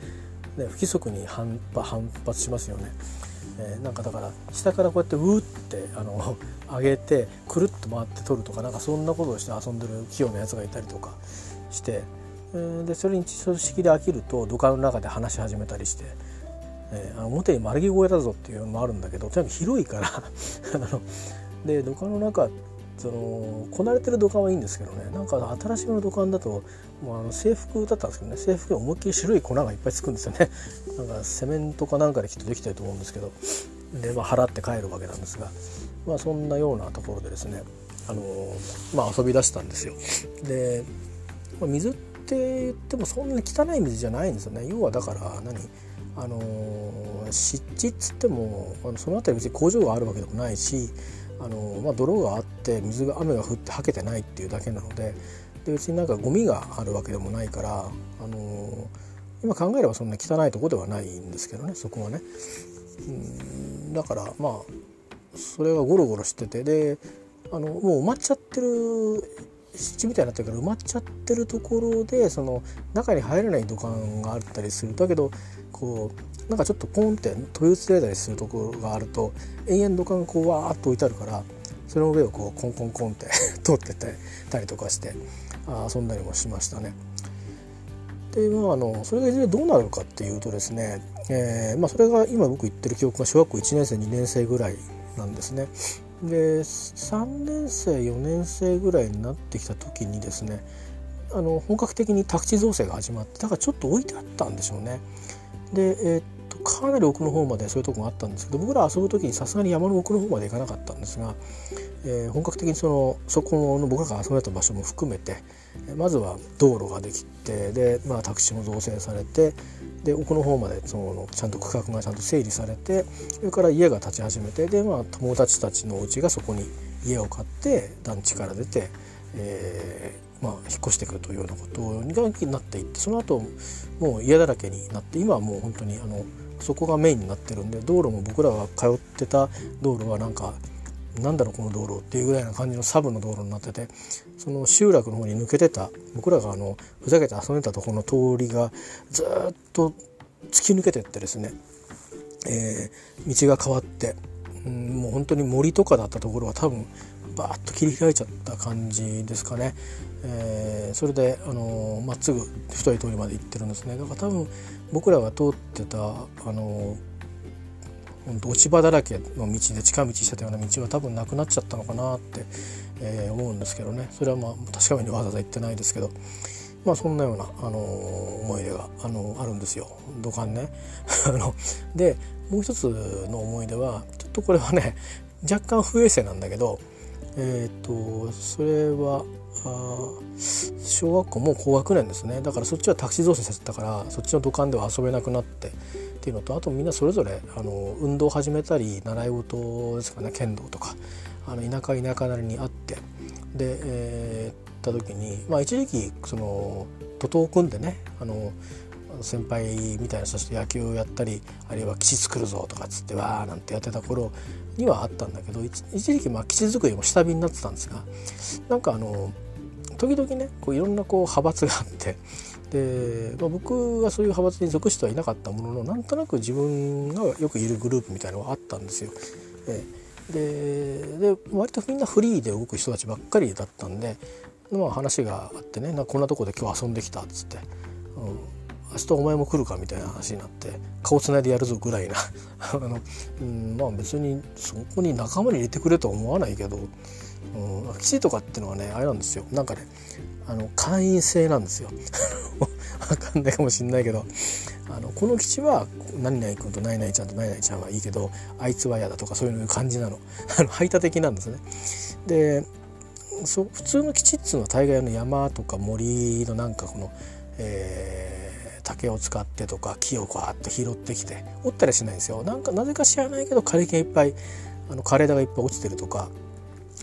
A: ね、不規則に反反発しますよね。えー、なんかだから下からこうやってうーってあの 上げてくるっと回って取るとかなんかそんなことをして遊んでる器用なやつがいたりとかして、えー、でそれに組式で飽きると土管の中で話し始めたりして。えー、表に丸木小屋だぞっていうのもあるんだけどとにかく広いから あので土管の中そのこなれてる土管はいいんですけどね。なんか新しめの土管だともうあの制服だったんですけどね。制服に思いっきり白い粉がいっぱいつくんですよね。なんかセメントかなんかできっとできてると思うんですけど。で、まあ、払って帰るわけなんですが、まあ、そんなようなところでですね。あの、まあ、遊び出したんですよ。で、まあ、水って言ってもそんなに汚い水じゃないんですよね。要はだから何？あの湿地っつってもあのその辺り別に工場があるわけでもないしあの、まあ、泥があって水が雨が降ってはけてないっていうだけなのでで別になんかゴミがあるわけでもないからあの今考えればそんな汚いとこではないんですけどねそこはね。うんだからまあそれがゴロゴロしててであのもう埋まっちゃってる湿地みたいになってるから埋まっちゃってるところでその中に入れない土管があったりするだけどこうなんかちょっとポンって飛び移れたりするところがあると延々土管がこうわーっと置いてあるからその上をこうコンコンコンって 通っててたりとかして遊んだりもしましたね。でまあ、あのそれがいずれどうなるかっていうとですね、えーまあ、それが今僕言ってる記憶が小学校1年生2年生ぐらいなんですね。で3年生4年生ぐらいになってきた時にですねあの本格的に宅地造成が始まってだからちょっと置いてあったんでしょうね。で、えー、かなり奥の方までそういうとこがあったんですけど僕ら遊ぶ時にさすがに山の奥の方まで行かなかったんですが、えー、本格的にそのそこの僕らが遊んでた場所も含めてまずは道路ができてで、まあ、宅地も造成されてで奥の方までそのちゃんと区画がちゃんと整理されてそれから家が建ち始めてで、まあ、友達たちのお家がそこに家を買って団地から出て、えーまあ、引っ越してくるというようなことになっていってその後もう家だらけになって今はもう本当にあのそこがメインになってるんで道路も僕らが通ってた道路はなんかなんだろうこの道路っていうぐらいな感じのサブの道路になっててその集落の方に抜けてた僕らがあのふざけて遊んでたとこの通りがずっと突き抜けてってですね、えー、道が変わって、うん、もう本当に森とかだったところは多分バーッと切り開いちゃった感じですかね、えー、それであのまっすぐ太い通りまで行ってるんですね。だから多分僕らが通ってたあの本当落ち葉だらけの道で近道してたような道は多分なくなっちゃったのかなって、えー、思うんですけどねそれはまあ確かめにわざわざ行ってないですけどまあそんなような、あの思い出が、あのあるんですよ土管ね。あのでもう一つの思い出はちょっとこれはね若干不衛生なんだけどえっ、とそれはあ小学校も高学年ですね。だからそっちはタクシー造成させたからそっちの土管では遊べなくなってっていうのとあとみんなそれぞれあの運動を始めたり習い事ですかね。剣道とかあの田舎田舎なりにあって。で、えー、った時に、まあ、一時期その徒党組んでねあの先輩みたいな人たちと野球をやったりあるいは基地作るぞとかっつってわーなんてやってた頃にはあったんだけど一時期まあ基地作りも下火になってたんですがなんかあの時々ねこういろんなこう派閥があってで、まあ、僕はそういう派閥に属してはいなかったもののなんとなく自分がよくいるグループみたいなのがあったんですよ。えでで割とみんなフリーで動く人たちばっかりだったんで、まあ、話があってねなこんなとこで今日遊んできたっつって、うん、明日お前も来るかみたいな話になって顔つないでやるぞぐらいな あの、うん、まあ別にそこに仲間に入れてくれとは思わないけど、うん、基地とかっていうのはねあれなんですよなんかねあの会員制なんですよ わかんないかもしんないけどあのこの基地は何々君と何々ちゃんと何々ちゃんはいいけどあいつは嫌だとかそういう感じなの あの排他的なんですね。でそ普通の基地っつうのは大概の山とか森のなんかこの、えー、竹を使ってとか木をこうやって拾ってきて折ったりしないんですよ。なんかなぜか知らないけど枯れ木がいっぱいあの枯れ枝がいっぱい落ちてるとか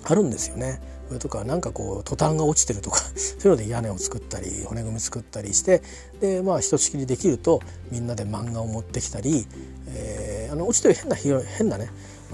A: あるんですよね。上とかなんかこうトタンが落ちてるとか そういうので屋根を作ったり骨組み作ったりしてでまあひとしきりできるとみんなで漫画を持ってきたり、えー、あの落ちてる変な変なね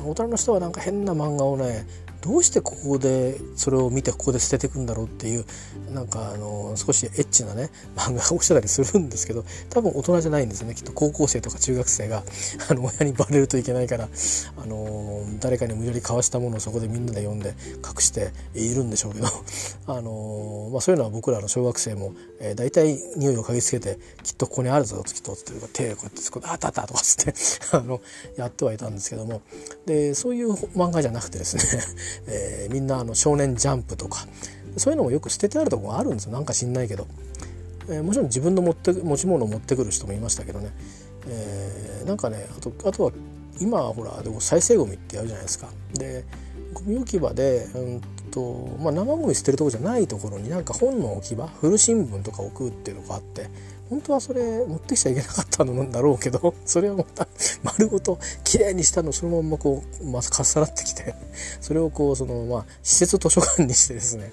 A: 大人の人はなんか変な漫画をねどうしてここでそれを見てここで捨てていくんだろうっていうなんかあの少しエッチなね 漫画が落ちてたりするんですけど多分大人じゃないんですよね。きっと高校生とか中学生があの親にバレるといけないからあの誰かに無理やり交わしたものをそこでみんなで読んで隠しているんでしょうけど あの、まあ、そういうのは僕らの小学生も、え、大体匂いを嗅ぎつけてきっとここにあるぞきっとって手をこうやって「あったあった」とかつって あのやってはいたんですけども。でそういう漫画じゃなくてですねえー、みんなあの少年ジャンプとかそういうのもよく捨ててあるとこがあるんですよ。なんか知んないけど、えー、もちろん自分の持って持ち物を持ってくる人もいましたけどね、えー、なんかねあとあとは今ほらでも再生ゴミってやるじゃないですか。でゴミ置き場で、うんとまあ、生ゴミ捨てるとこじゃないところになんか本の置き場古新聞とか置くっていうのがあって本当はそれ持ってきちゃいけなかったのなんだろうけど それをまた 丸ごときれいにしたのそのままこう、まあ、かっさらってきて それをこうそのまあ施設図書館にしてですね、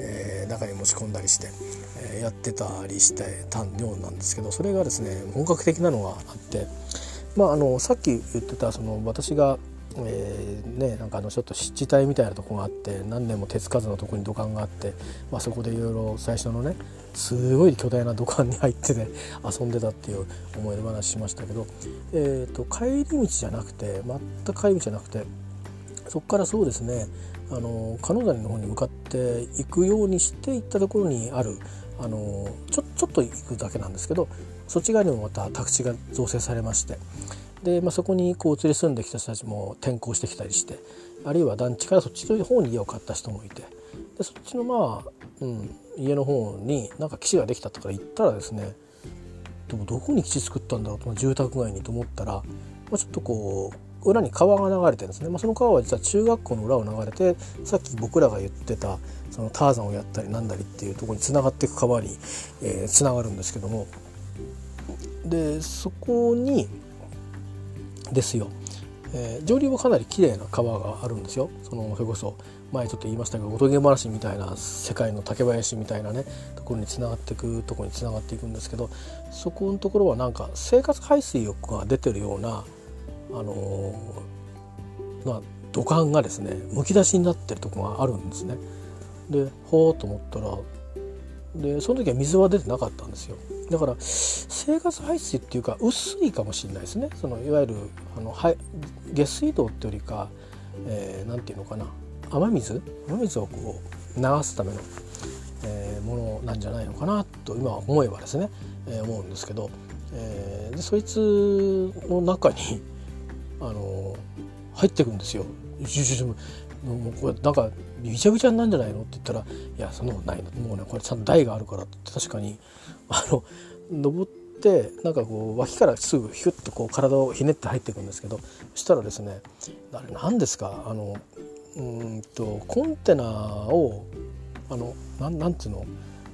A: えー、中に持ち込んだりして、えー、やってたりしてたようなんですけどそれがですね本格的なのがあってまああのさっき言ってたその私がえー、ね、なんかあのちょっと湿地帯みたいなとこがあって何年も手つかずのとこに土管があって、まあ、そこでいろいろ最初のねすごい巨大な土管に入ってね遊んでたっていう思い出話しましたけど、えーと、帰り道じゃなくて全く帰り道じゃなくてそこからそうですねあの鹿野谷の方に向かって行くようにして行ったところにあるあのちょちょっと行くだけなんですけどそっち側にもまた宅地が造成されましてで、まあ、そこにこう移り住んできた人たちも転校してきたりして、あるいは団地からそっちの方に家を買った人もいてでそっちのまあ、うん、家の方になんか基地ができたとか言ったらですねでもどこに基地作ったんだろうと住宅街にと思ったら、まあ、ちょっとこう裏に川が流れてるんですね、まあ、その川は実は中学校の裏を流れてさっき僕らが言ってたそのターザンをやったりなんだりっていうとこにつながっていく川につな、がるんですけども。でそこにですよ、えー、上流はかなり綺麗な川があるんですよ。そのそれこそ前ちょっと言いましたけどおとぎ話みたいな世界の竹林みたいなねところにつながっていくところにつながっていくんですけどそこのところはなんか生活排水浴が出てるようなあのー、まあ土管がですねむき出しになってるとこがあるんですね。でほーと思ったらでその時は水は出てなかったんですよ。だから生活排水っていうか薄いかもしれないですね。そのいわゆるあの下水道ってよりか何、えー、て言うのかな。雨水？雨水をこう流すための、えー、ものなんじゃないのかなと今思えばですね、えー、思うんですけど、えー、でそいつの中に あの入ってくんですよ。もうこれなんかびちゃびちゃになんじゃないのって言ったら「いやそんなことないの。もうねこれちゃんと台があるから」って確かに。あの登ってなんかこう脇からすぐヒュッとこう体をひねって入っていくんですけどそしたらですねあれ何ですか？あのうんとコンテナをあのなんなんていうの？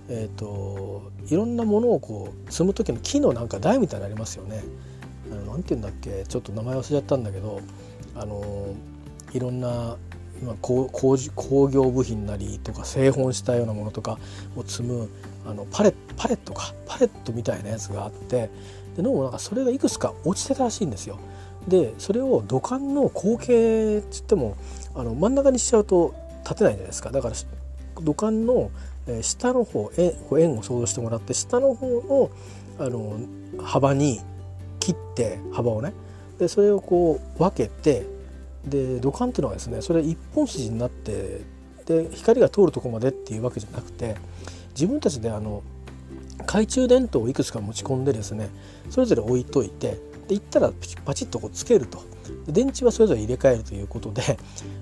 A: えーと、いろんなものをこう積む時の木のなんか台みたいなのありますよね。あのなんて言うんだっけ？ちょっと名前忘れちゃったんだけどあのいろんな今工工業部品なりとか製本したようなものとかを積むあのパレパレットかパレットみたいなやつがあってでどうもなんかそれがいくつか落ちてたらしいんですよ。でそれを土管の後継っつってもあの真ん中にしちゃうと立てないじゃないですか。だから土管の下の方円を想像してもらって下の方のあの幅に切って幅をね。でそれをこう分けてで土管っていうのはですねそれ一本筋になってで光が通るとこまでっていうわけじゃなくて自分たちであの懐中電灯をいくつか持ち込んでですねそれぞれ置いといてで行ったらパチッとこうつけると。電池はそれぞれ入れ替えるということで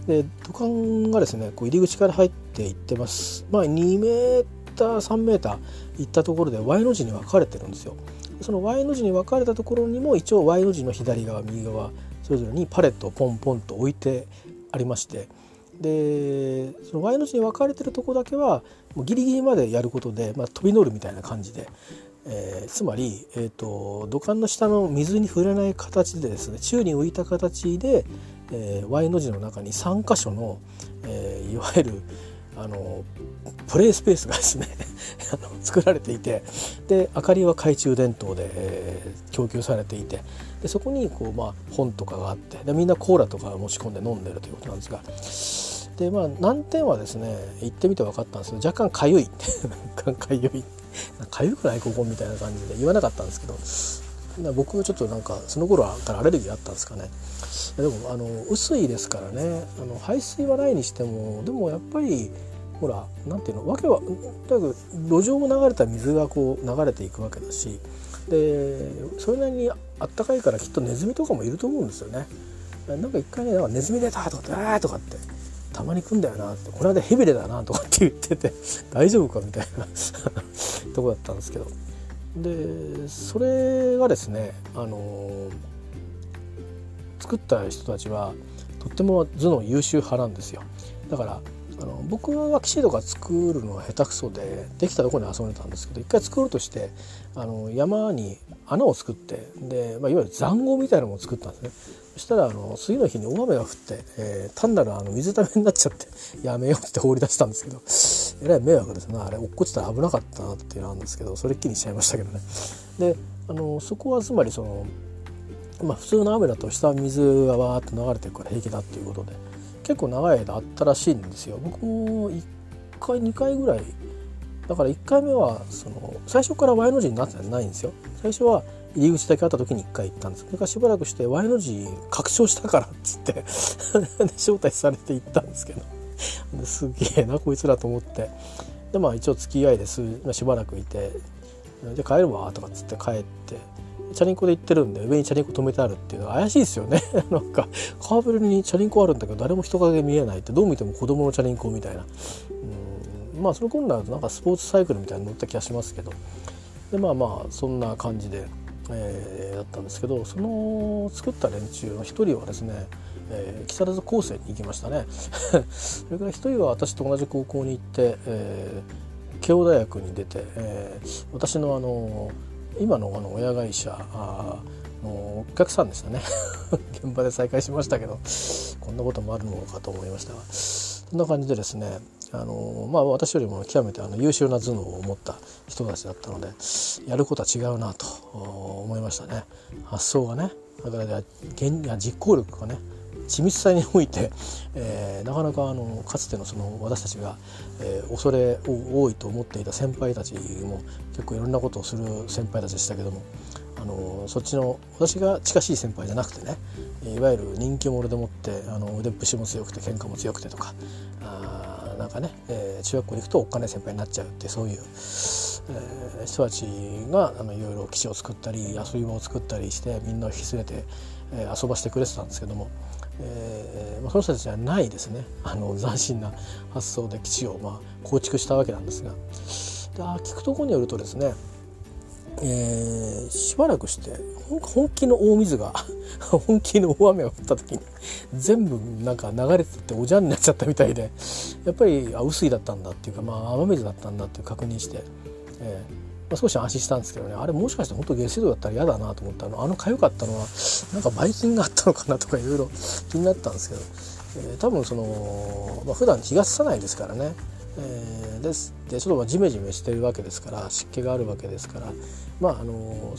A: で土管がですねこう入り口から入っていってます。まあ2メーター3メーター行ったところで Y の字に分かれてるんですよ。その Y の字に分かれたところにも一応 Y の字の左側右側それぞれにパレットをポンポンと置いてありまして。でその Y の字に分かれてるとこだけはもうギリギリまでやることで、まあ、飛び乗るみたいな感じで、えー、つまり、えーと、土管の下の水に触れない形でですね宙に浮いた形で、えー、Y の字の中に3箇所の、えー、いわゆるあのプレイスペースがですね 作られていてで明かりは懐中電灯で、えー、供給されていてでそこにこう、まあ、本とかがあってでみんなコーラとか持ち込んで飲んでるということなんですがでまあ難点はですね行ってみて分かったんですけど若干かゆい。かゆい。かゆくないここみたいな感じで言わなかったんですけど僕はちょっとなんかその頃からアレルギーあったんですかねでもあの薄いですからねあの排水はないにしてもでもやっぱりほら何ていうのわけはとにかく路上も流れた水がこう流れていくわけだしでそれなりにあったかいからきっとネズミとかもいると思うんですよね。なんか一回ね「ネズミ出た!」とかって「あー!」とかってたまに来んだよなってこの間ヘビレだなとかって言ってて 大丈夫かみたいな とこだったんですけど。でそれがですねあの作った人たちはとっても頭脳優秀派なんですよ。だからあの僕は騎士とか作るのは下手くそでできたところに遊んでたんですけど一回作ろうとしてあの山に穴を作ってで、まあ、いわゆる塹壕みたいなのを作ったんですね。そしたらあの次の日に大雨が降って、えー、単なるあの水ためになっちゃって やめようって放り出したんですけどえらい迷惑ですね。あれ落っこちたら危なかったなっていうのなんですけどそれっきりしちゃいましたけどね。であのそこはつまりそのまあ普通の雨だと下水がわーっと流れてるから平気だっていうことで結構長い間あったらしいんですよ。僕も1回2回ぐらいだから1回目はその最初から Y の字になってないんですよ。最初は入り口だけあった時に1回行ったんですそれからしばらくして Y の字拡張したからっつって 招待されて行ったんですけど。すげえなこいつらと思って。でまあ一応付き合いです。しばらくいて「で帰るわ」とかっつって帰って。チャリンコで行ってるんで上にチャリンコ止めてあるっていうのは怪しいですよね。なんかカーブルにチャリンコあるんだけど誰も人影見えないってどう見ても子供のチャリンコみたいな。まあその頃になるとなんかスポーツサイクルみたいに乗った気がしますけどでまあまあそんな感じで、えー、だったんですけどその作った連中の一人はですねえー、木更津高専に行きましたね。それから一人は私と同じ高校に行って、えー、慶応大学に出て、えー、私のあの今のあの親会社のお客さんでしたね。現場で再会しましたけどこんなこともあるのかと思いましたがそんな感じでですねあのまあ私よりも極めてあの優秀な頭脳を持った人たちだったのでやることは違うなと思いましたね。発想がねだから実行力がね緻密さにおいて、えー、なかなかあのかつてのその私たちが、えー、恐れ多いと思っていた先輩たちも結構いろんなことをする先輩たちでしたけどもあのそっちの私が近しい先輩じゃなくてねいわゆる人気者でもってあの腕っぷしも強くて喧嘩も強くてとかあなんかね、えー、中学校に行くとおっかない先輩になっちゃうってそういう、えー、人たちがあのいろいろ基地を作ったり遊び場を作ったりしてみんなを引き連れて、えー、遊ばしてくれてたんですけどもえーまあ、その人たちじゃないですね。あの斬新な発想で基地をまあ構築したわけなんですが。で聞くところによるとですね、えー、しばらくして本気の大水が 本気の大雨が降った時に全部なんか流れてておじゃんになっちゃったみたいでやっぱりあ雨水だったんだっていうか、まあ、雨水だったんだっていう確認して、えーまあ、少し安心したんですけどね。あれもしかして本当下水道だったら嫌だなと思ったの。あの痒かったのはなんかばい菌があったのかなとかいろいろ気になったんですけど、えー、多分その、まあ、普段日がさないですからね、えー、です。でちょっとまあジメジメしてるわけですから湿気があるわけですから。まああの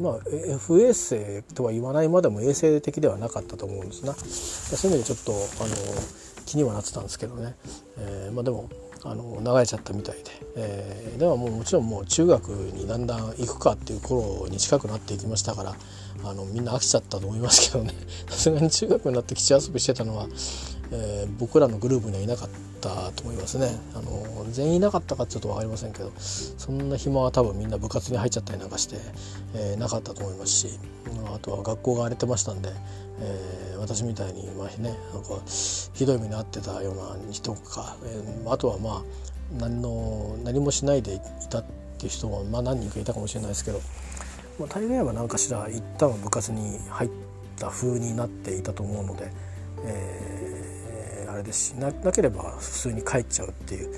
A: まあ、不衛生とは言わないまでも衛生的ではなかったと思うんですな。そういう意味でちょっとあの気にはなってたんですけどね、えー、まあでもあの流れちゃったみたいで、えー、でももうもちろんもう中学にだんだん行くかっていう頃に近くなっていきましたからあのみんな飽きちゃったと思いますけどね。さすがに中学になって基地遊びしてたのは、えー、僕らのグループにはいなかったと思いますね。あの全員いなかったかちょっと分かりませんけどそんな暇は多分みんな部活に入っちゃったりなんかして、えー、なかったと思いますしあとは学校が荒れてましたんで、えー、私みたいにまあねなんかひどい目に遭ってたような人か、えー、あとはまあ何の何もしないでいたっていう人も、まあ、何人かいたかもしれないですけど、まあ、大概は何かしら一旦は部活に入った風になっていたと思うので、えー、あれですしななければ普通に帰っちゃうっていう。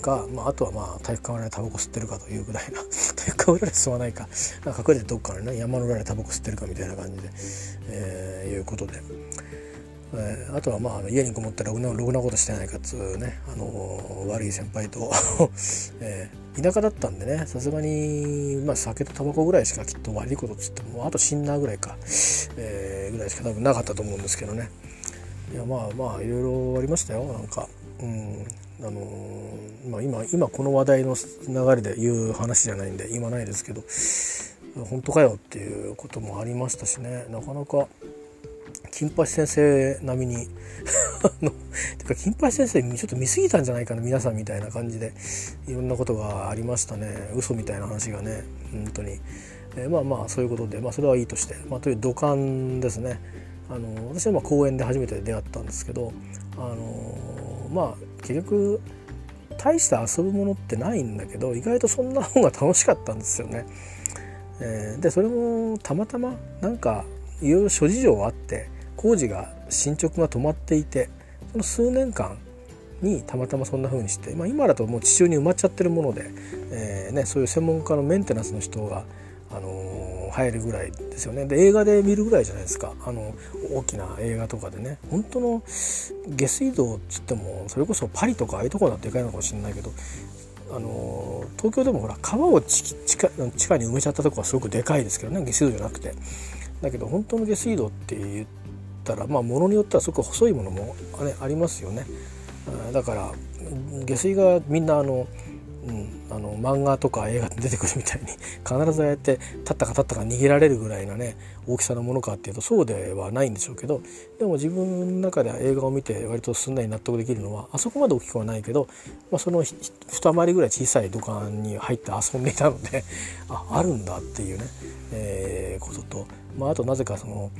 A: か、まあ、あとはまあ体育館裏でタバコ吸ってるかというぐらいな体育館裏で吸わないか隠れてどっかのね山の裏でタバコ吸ってるかみたいな感じで、えー、いうことで。えー、あとはまあ家にこもったらろくなことしてないかっつうね、あのー、悪い先輩と、えー、田舎だったんでねさすがに、まあ、酒とタバコぐらいしかきっと悪いことっつってもあとシンナーぐらいか、えー、ぐらいしか多分なかったと思うんですけどね。いやまあまあいろいろありましたよなんか。うん。あのまあ、今今この話題の流れで言う話じゃないんで言わないですけど本当かよっていうこともありましたしね。なかなか金八先生並みにあのてか金八先生ちょっと見過ぎたんじゃないかな皆さんみたいな感じで。いろんなことがありましたね。嘘みたいな話がね本当に、えー、まあまあそういうことで、まあ、それはいいとして、まあ、という土管ですね。あの私はまあ公園で初めて出会ったんですけどあのまあ結局大した遊ぶものってないんだけど意外とそんな方が楽しかったんですよね。えー、でそれもたまたまなんかいろいろ諸事情あって工事が進捗が止まっていてその数年間にたまたまそんな風にして、まあ、今だともう地中に埋まっちゃってるもので、えーね、そういう専門家のメンテナンスの人が、あのー、入るぐらいですよね。で映画で見るぐらいじゃないですか。あの大きな映画とかでね。本当の下水道っつってもそれこそパリとかああいうところだってでかいのかもしれないけどあの東京でもほら川を地下地下に埋めちゃったとこはすごくでかいですけどね。下水道じゃなくて。だけど本当の下水道って言ったらまあものによってはすごく細いものも,、ね、ありますよね。だから下水がみんなあのうん、あの漫画とか映画で出てくるみたいに必ずああやって立ったか立ったか逃げられるぐらいなね大きさのものかっていうとそうではないんでしょうけどでも自分の中では映画を見て割とすんなり納得できるのはあそこまで大きくはないけど、まあ、その二回りぐらい小さい土管に入って遊んでいたのでああるんだっていうね、えー、ことと、まあ、あとなぜかその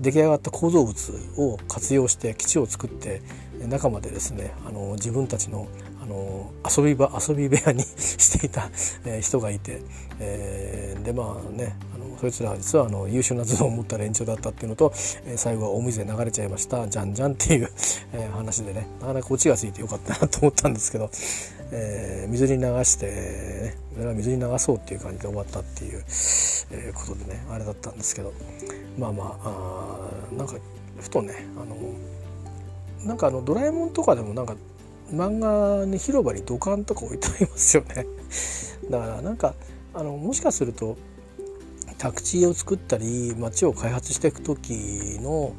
A: 出来上がった構造物を活用して基地を作って中までですねあの自分たちのあの遊び場遊び部屋に していた、え人がいて、えー、でまあねあのそいつらは実はあの優秀な頭脳を持った連中だったっていうのと、え、最後はお水で流れちゃいましたじゃんじゃんっていう、え、話でねなかなかオチがついてよかったなと思ったんですけど、えー、水に流して、ね、それは水に流そうっていう感じで終わったっていう、えことでねあれだったんですけどまあまああなんかふとねあのなんかあのドラえもんとかでもなんか漫画に広場に土管とか置いてありますよね。だからなんかあのもしかすると宅地を作ったり街を開発していく時の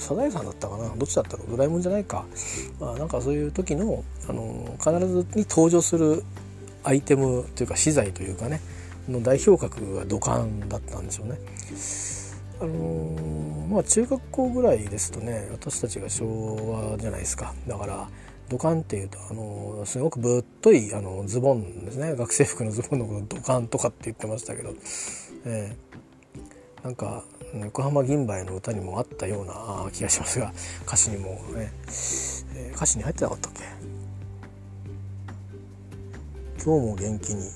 A: サザエさんだったかな？どっちだったろう？ドラえもんじゃないか、まあ、なんかそういう時のあの必ずに登場するアイテムというか資材というかねの代表格が土管だったんでしょうね。あのー、まあ中学校ぐらいですとね私たちが昭和じゃないですか。だから土管っていうと、あのー、すごくぶっといあのズボンですね。学生服のズボンのこと土管とかって言ってましたけど、えー、なんか横浜銀杯の歌にもあったような気がしますが歌詞にもね、えー、歌詞に入ってなかったっけ？今日も元気に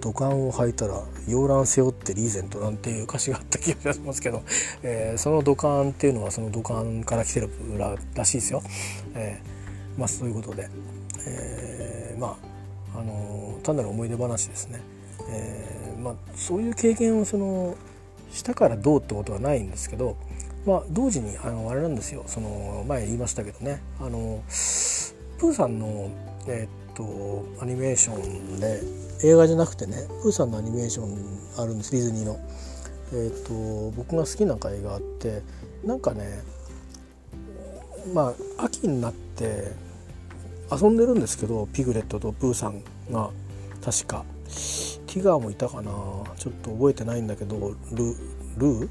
A: 土管を履いたら洋蘭背負ってリーゼントなんていう歌詞があった気がしますけど、えー、その土管っていうのはその土管から来てるららしいですよ。えー、まあそういうことで、えー、まああの単なる思い出話ですね。えー、まあそういう経験をそのしたからどうってことはないんですけど、まあ同時にあのあれなんですよ。その前言いましたけどね、あのプーさんのえ、っとアニメーションで映画じゃなくてねプーさんのアニメーションあるんですディズニーの。えーと、僕が好きな回があってなんかねまあ秋になって遊んでるんですけどピグレットとプーさんが確かティガーもいたかな。ちょっと覚えてないんだけどルルー？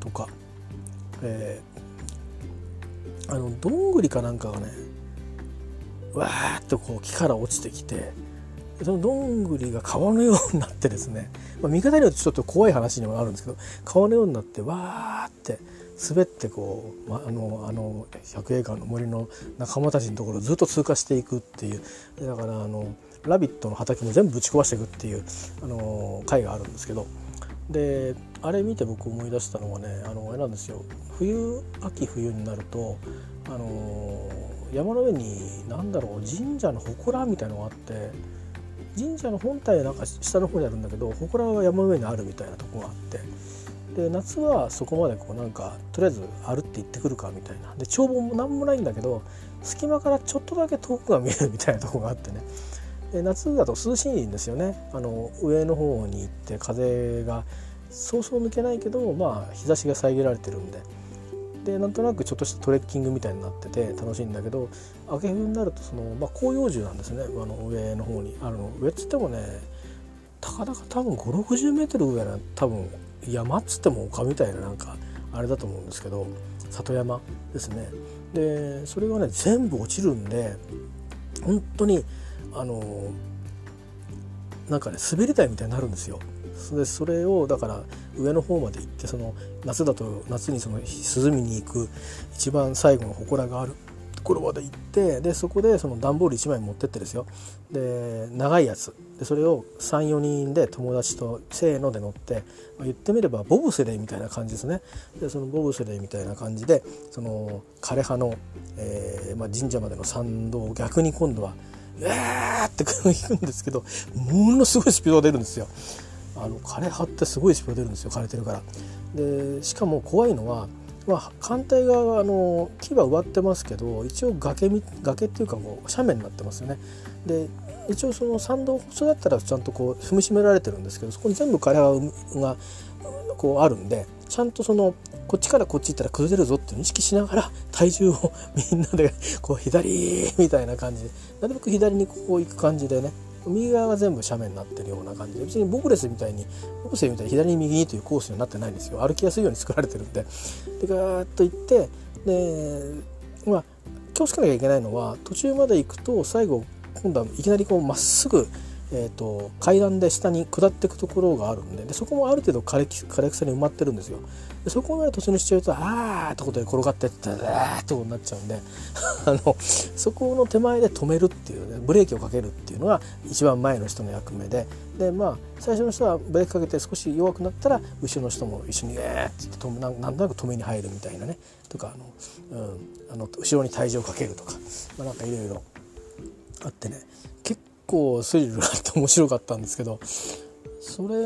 A: とか、えー、あのどんぐりかなんかがねわーっとこう木から落ちてきてそのどんぐりが川のようになってですね、まあ、見方によってちょっと怖い話にもなるんですけど川のようになってわーって滑ってこう、まあのあの百栄館の森の仲間たちのところをずっと通過していくっていう。だからあの「ラビット!」の畑も全部ぶち壊していくっていうあの回があるんですけど。であれ見て僕思い出したのはねあのあれなんですよ。冬秋冬になるとあの山の上に何だろう神社の祠みたいのがあって神社の本体はなんか下の方にあるんだけど祠は山の上にあるみたいなとこがあって。で夏はそこまでこうなんかとりあえず歩って行ってくるかみたいな。で眺望も何もないんだけど隙間からちょっとだけ遠くが見えるみたいなとこがあってね。夏だと涼しいんですよね。あの上の方に行って風がそうそう抜けないけどまあ日差しが遮られてるんで。でなんとなくちょっとしたトレッキングみたいになってて楽しいんだけど秋冬になるとその、まあ、広葉樹なんですね。あの上の方にあの。上っつってもねたかだか多分5 6 0メートル上な多分山っつっても丘みたいななんかあれだと思うんですけど里山ですね。でそれがね全部落ちるんで本当にあのなんかね滑り台みたいになるんですよ。でそれをだから上の方まで行ってその夏だと夏にその涼みに行く一番最後の祠があるところまで行ってでそこでその段ボール1枚持ってってですよ。で長いやつ。でそれを34人で友達とせーので乗って、まあ、言ってみればボブスレーみたいな感じですね。でそのボブスレーみたいな感じでその枯葉の、えーまあ、神社までの参道を逆に今度はうーって行くんですけどものすごいスピードが出るんですよ。あの枯葉ってすごいスピード出るんですよ枯れてるから。でしかも怖いのは、まあ、艦隊があの木は植わってますけど一応崖崖っていうかこう斜面になってますよね。で一応その参道普通だったらちゃんとこう踏みしめられてるんですけどそこに全部枯葉がこうあるんでちゃんとそのこっちからこっち行ったら崩れるぞっていう意識しながら体重をみんなで こう左みたいな感じで。なるべく左にこう行く感じでね右側が全部斜面になってるような感じで。別にボクレスみたいにボクセみたいに左に右にというコースにはなってないんですよ。歩きやすいように作られてるんで。でガーッと行ってでまあ気をつけなきゃいけないのは途中まで行くと最後今度はいきなりこうまっすぐえーと、階段で下に下っていくところがあるんででそこもある程度枯れ枯れ草に埋まってるんですよ。でそこまで突入しちゃうとあーってことで転がってってあーってことになっちゃうんで あのそこの手前で止めるっていう、ね、ブレーキをかけるっていうのが一番前の人の役目ででまあ最初の人はブレーキかけて少し弱くなったら後ろの人も一緒にえーって止めなんなんとなく止めに入るみたいなねとかあの、うん、あの後ろに体重をかけるとか、まあ、なんかいろいろあってね。構スリルがあって面白かったんですけどそれ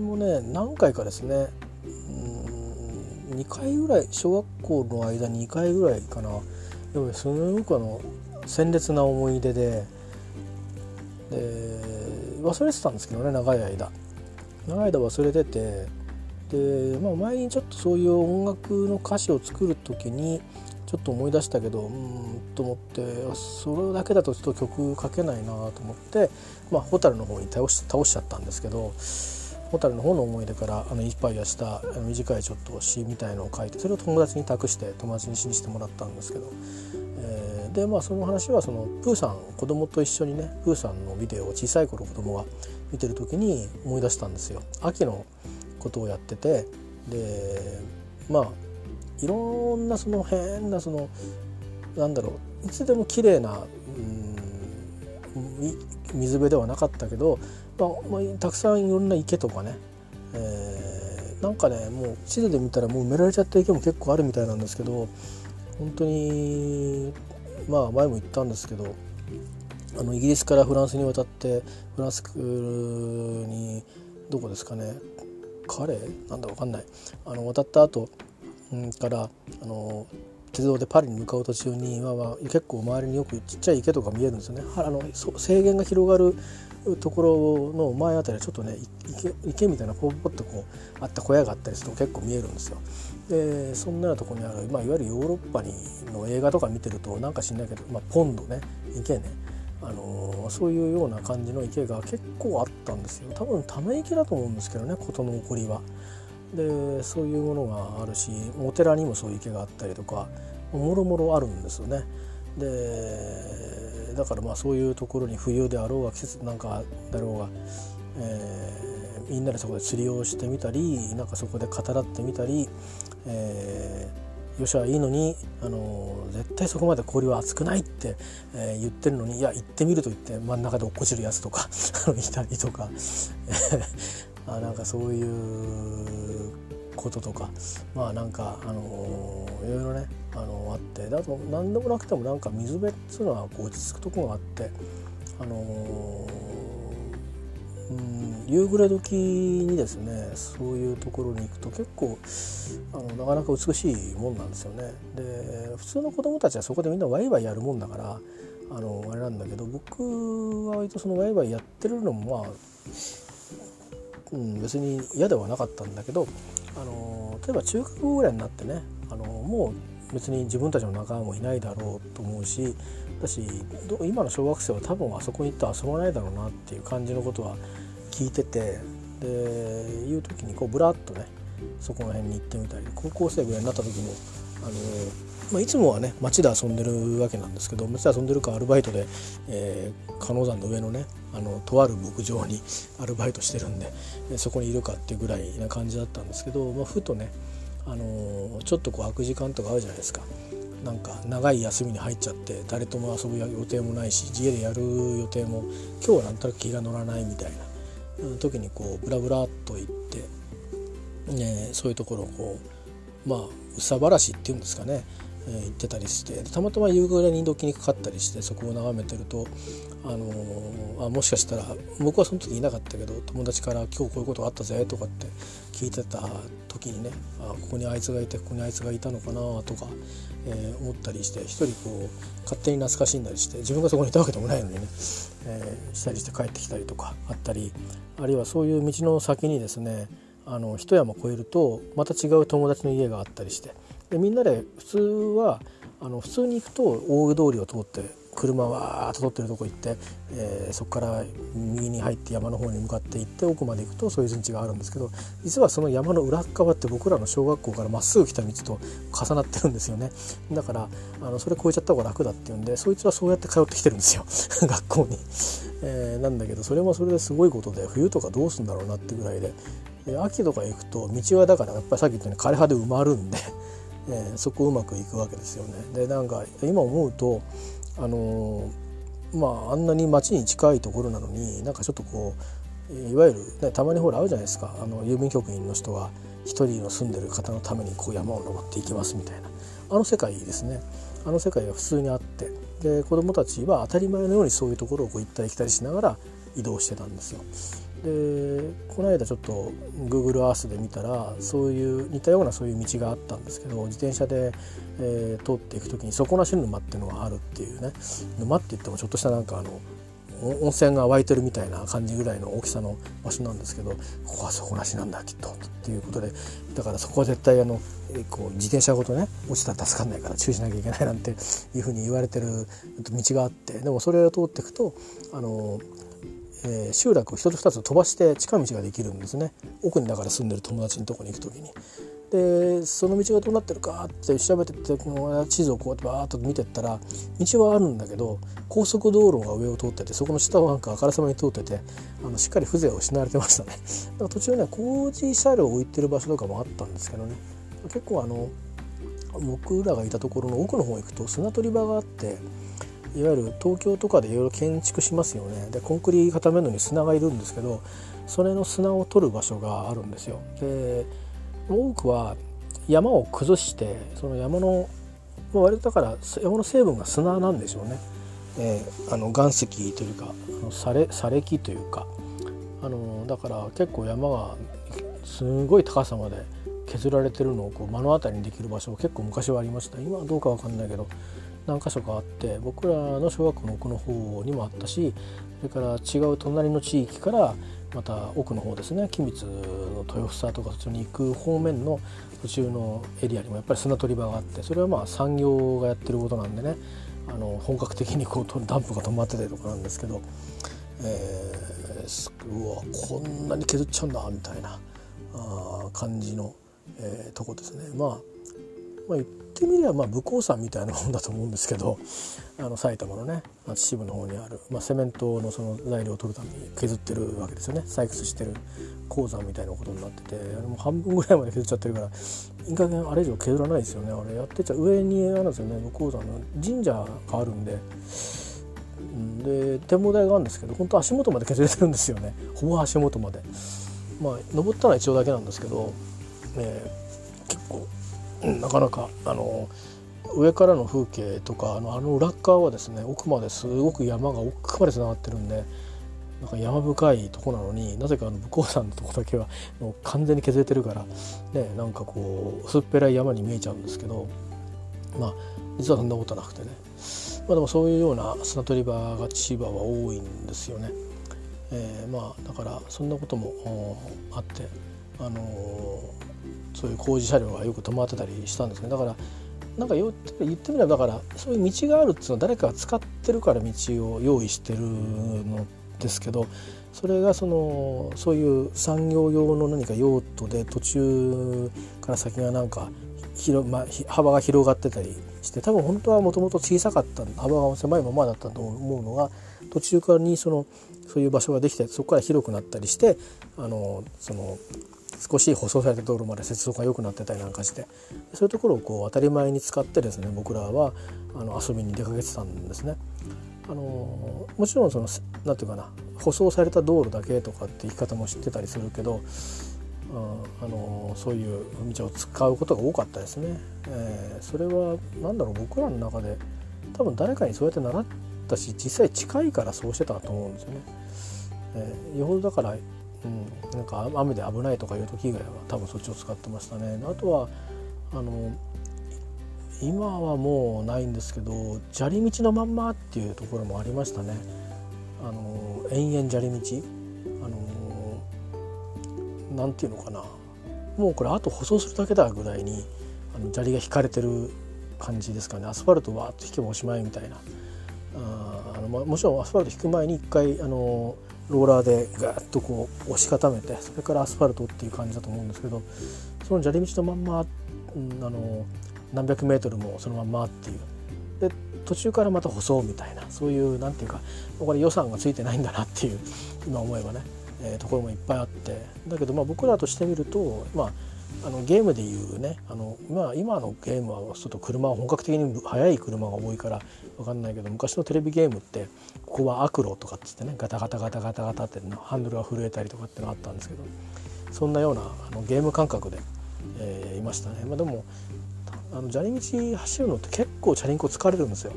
A: もね何回かですねうん2回ぐらい小学校の間2回ぐらいかな。でもすごくあの鮮烈な思い出でで忘れてたんですけどね長い間。長い間忘れててで、まあ、前にちょっとそういう音楽の歌詞を作る時にちょっと思い出したけどうんと思ってそれだけだとちょっと曲書けないなと思ってまあ蛍の方に倒し倒しちゃったんですけど蛍の方の思い出からあのインスパイアした短いちょっと詩みたいのを書いてそれを友達に託して友達に詩にしてもらったんですけど、えー、でまあその話はそのプーさん子供と一緒にねプーさんのビデオを小さい頃子供が見てる時に思い出したんですよ。秋のことをやっててでまあいろんなその変なそのなんだろういつでも綺麗な、うん、水辺ではなかったけど、まあまあ、たくさんいろんな池とかね、えー、なんかねもう地図で見たらもう埋められちゃった池も結構あるみたいなんですけど本当にまあ前も言ったんですけどあのイギリスからフランスに渡ってフランスにどこですかねカレー？なんだか分かんない。あの渡った後からあの鉄道でパリに向かう途中に今は結構周りによくちっちゃい池とか見えるんですよね。あの制限が広がるところの前あたりはちょっとね池池みたいなポッポッとこうあった小屋があったりすると結構見えるんですよ。でそんなようなとこにある、まあ、いわゆるヨーロッパにの映画とか見てるとなんか知んないけど、まあ、ポンドね池ねあのー、そういうような感じの池が結構あったんですよ多分ため池だと思うんですけどね事の起こりは。でそういうものがあるしお寺にもそういう池があったりとかもろもろあるんですよね。でだからまあそういうところに冬であろうが季節なんかだろうが、えー、みんなでそこで釣りをしてみたりなんかそこで語らってみたり、えー、よしはいいのに、あの絶対そこまで氷は熱くないって、えー、言ってるのにいや行ってみると言って真ん中で落っこちるやつとか いたりとかあなんかそういうこととかまあなんかあのいろいろねあのあってだと何でもなくてもなんか水辺っつうのは落ち着くとこがあってあのうん夕暮れ時にですねそういうところに行くと結構あのなかなか美しいもんなんですよね。で普通の子供たちはそこでみんなワイワイやるもんだからあのあれなんだけど僕は割とそのワイワイやってるのもまあうん、別に嫌ではなかったんだけど、あの例えば中学校ぐらいになってね、あのもう別に自分たちの仲間もいないだろうと思うしだし今の小学生は多分あそこに行って遊ばないだろうなっていう感じのことは聞いててでいう時にこうブラッとねそこら辺に行ってみたり高校生ぐらいになった時もあのまあ、いつもはね街で遊んでるわけなんですけど街で遊んでるかアルバイトで、えー、鹿野山の上のねあのとある牧場に アルバイトしてるんでそこにいるかっていうぐらいな感じだったんですけど、まあ、ふとね、あの、ちょっとこう空く時間とかあるじゃないですか。なんか長い休みに入っちゃって誰とも遊ぶ予定もないし家でやる予定も今日はなんとなく気が乗らないみたいな時にこうブラブラっと行って、ね、そういうところをこうまあ憂さ晴らしっていうんですかねえー、行ってたりしてたまたま夕暮れに時にかかったりしてそこを眺めてると、あのー、あもしかしたら僕はその時いなかったけど友達から「今日こういうことがあったぜ」とかって聞いてた時にねあここにあいつがいてここにあいつがいたのかなとか、えー、思ったりして一人こう勝手に懐かしんだりして自分がそこにいたわけでもないのにね、えー、したりして帰ってきたりとかあったりあるいはそういう道の先にですねあの一山越えるとまた違う友達の家があったりしてでみんなで普通はあの普通に行くと大通りを通って車わーっと通ってるとこ行って、えー、そこから右に入って山の方に向かって行って奥まで行くとそういう陣地があるんですけど実はその山の裏側って僕らの小学校からまっすぐ来た道と重なってるんですよね。だからあのそれ越えちゃった方が楽だっていうんでそいつはそうやって通ってきてるんですよ。学校に、えー、なんだけどそれもそれですごいことで冬とかどうすんだろうなってぐらいで。秋とか行くと道はだからやっぱりさっき言ったように枯葉で埋まるんで。えー、そこうまくいくわけですよね。でなんか今思うとあのー、まああんなに町に近いところなのになんかちょっとこういわゆる、ね、たまにほらあるじゃないですかあの郵便局員の人が一人の住んでる方のためにこう山を登っていきますみたいなあの世界ですねあの世界が普通にあってで子どもたちは当たり前のようにそういうところをこう行ったり来たりしながら移動してたんですよ。でこの間ちょっと Google Earth で見たらそういう似たようなそういう道があったんですけど自転車で、えー、通っていく時に底なし沼っていうのがあるっていうね沼って言ってもちょっとしたなんかあの温泉が湧いてるみたいな感じぐらいの大きさの場所なんですけどここは底なしなんだきっとっていうことでだからそこは絶対あのこう自転車ごとね落ちたら助かんないから注意しなきゃいけないなんていうふうに言われてる道があってでもそれを通っていくとあのえー、集落を一つ二つ飛ばして近道ができるんですね。奥にだから住んでる友達のとこに行く時に。でその道がどうなってるかって調べてってこの地図をこうやってバーッと見てったら道はあるんだけど高速道路が上を通っててそこの下をなんかあからさまに通っててあのしっかり風情を失われてましたね。だから途中ね工事車両を置いてる場所とかもあったんですけどね。結構あの僕らがいたところの奥の方行くと砂取り場があっていわゆる東京とかでいろいろ建築しますよねでコンクリート固めるのに砂がいるんですけどそれの砂を取る場所があるんですよ。で多くは山を崩してその山の割とだから山の成分が砂なんでしょうね。えー、あの岩石というかあの砂礫というかあのだから結構山がすごい高さまで削られてるのをこう目の当たりにできる場所結構昔はありました今はどうか分かんないけど何箇所かあって僕らの小学校の奥の方にもあったしそれから違う隣の地域からまた奥の方ですね君津の豊房とかそっちに行く方面の途中のエリアにもやっぱり砂取り場があってそれはまあ産業がやってることなんでねあの本格的にこうダンプが止まってたりとかなんですけど、えー、うわこんなに削っちゃうんだみたいなあ感じの、えー、とこですね。まあまあ、ってみればまあ武甲山みたいなもんだと思うんですけど あの埼玉のね秩父の方にある、まあ、セメントのその材料を取るために削ってるわけですよね。採掘してる鉱山みたいなことになっててあれも半分ぐらいまで削っちゃってるからいい加減あれ以上削らないですよね。あれやってちゃ上にあるんですよね武甲山の神社があるんで。で展望台があるんですけど本当足元まで削れてるんですよね。ほぼ足元まで。まあ登ったのは一応だけなんですけど、えー、結構なかなかあの上からの風景とかあのあの裏側はですね奥まですごく山が奥までつながってるんでなんか山深いとこなのになぜかあの武甲山のとこだけは もう完全に削れてるからねなんかこう薄っぺらい山に見えちゃうんですけどまあ実はそんなことなくてねまあでもそういうような砂取り場が千葉は多いんですよね。えー、まあだからそんなこともあってあのーそういう工事車両がよく止まってたりしたんですねだからなんか言ってみればだからそういう道があるっていうのは誰かが使ってるから道を用意してるのですけどそれがそのそういう産業用の何か用途で途中から先がなんか広、まあ、幅が広がってたりして多分本当はもともと小さかった幅が狭いままだったと思うのが途中からにそのそういう場所ができてそこから広くなったりしてあのその少し舗装された道路まで接続が良くなってたりなんかしてそういうところをこう当たり前に使ってですね僕らはあの遊びに出かけてたんですね。あのもちろんその何て言うかな舗装された道路だけとかって言い方も知ってたりするけど、うん、あのそういう道を使うことが多かったですね。えー、それは何だろう僕らの中で多分誰かにそうやって習ったし実際近いからそうしてたと思うんですよね。えー、よほどだからうん、なんか雨で危ないとかいう時以外は多分そっちを使ってましたね。あとはあの今はもうないんですけど砂利道のまんまっていうところもありましたね。あの延々砂利道。あの何て言うのかな。もうこれあと舗装するだけだぐらいにあの砂利が引かれてる感じですかね。アスファルトわーっと引けばおしまいみたいな。ああの、もちろんアスファルト引く前に一回あのローラーでガーッとこう押し固めてそれからアスファルトっていう感じだと思うんですけどその砂利道のまんま、うん、あの何百メートルもそのまんまっていう。で途中からまた舗装みたいなそういうなんていうかこれ予算がついてないんだなっていう今思えばね、えー、ところもいっぱいあって。だけどまあ僕らとしてみるとまああのゲームでいうねあの、まあ、今のゲームはちょっと車は本格的に速い車が多いから分かんないけど昔のテレビゲームってここはアクロとかっつってねガタガタガタガタガタってハンドルが震えたりとかってのがあったんですけどそんなようなあのゲーム感覚で、えー、いましたね。まあ、でもあの砂利道走るのって結構チャリンコ疲れるんですよ。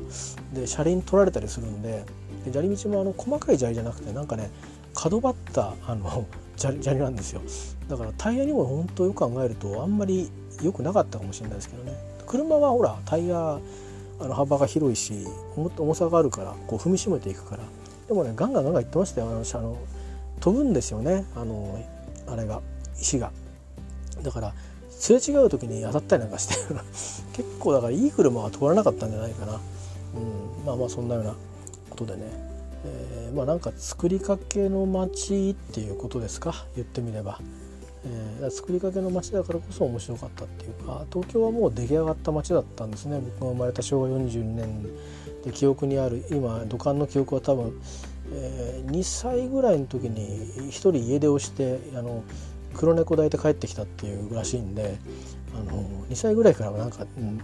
A: で車輪取られたりするんでで砂利道もあの細かい砂利じゃなくてなんかね角張ったあの砂利なんですよ。だからタイヤにも本当よく考えるとあんまり良くなかったかもしれないですけどね。車はほらタイヤあの幅が広いし重さがあるからこう踏みしめていくから。でもねガンガンガンガン言ってましたよ。あのあの飛ぶんですよね。あのあれが石が。だからすれ違う時に当たったりなんかして。結構だからいい車は通らなかったんじゃないかな、うん、まあまあそんなようなことでね、まあなんか作りかけの町っていうことですか？言ってみれば、えー、作りかけの町だからこそ面白かったっていうか東京はもう出来上がった町だったんですね。僕が生まれた昭和42年で記憶にある今土管の記憶は多分、えー、2歳ぐらいの時に1人家出をしてあの黒猫抱いて帰ってきたっていうらしいんであの2歳ぐらいからなんか、うん、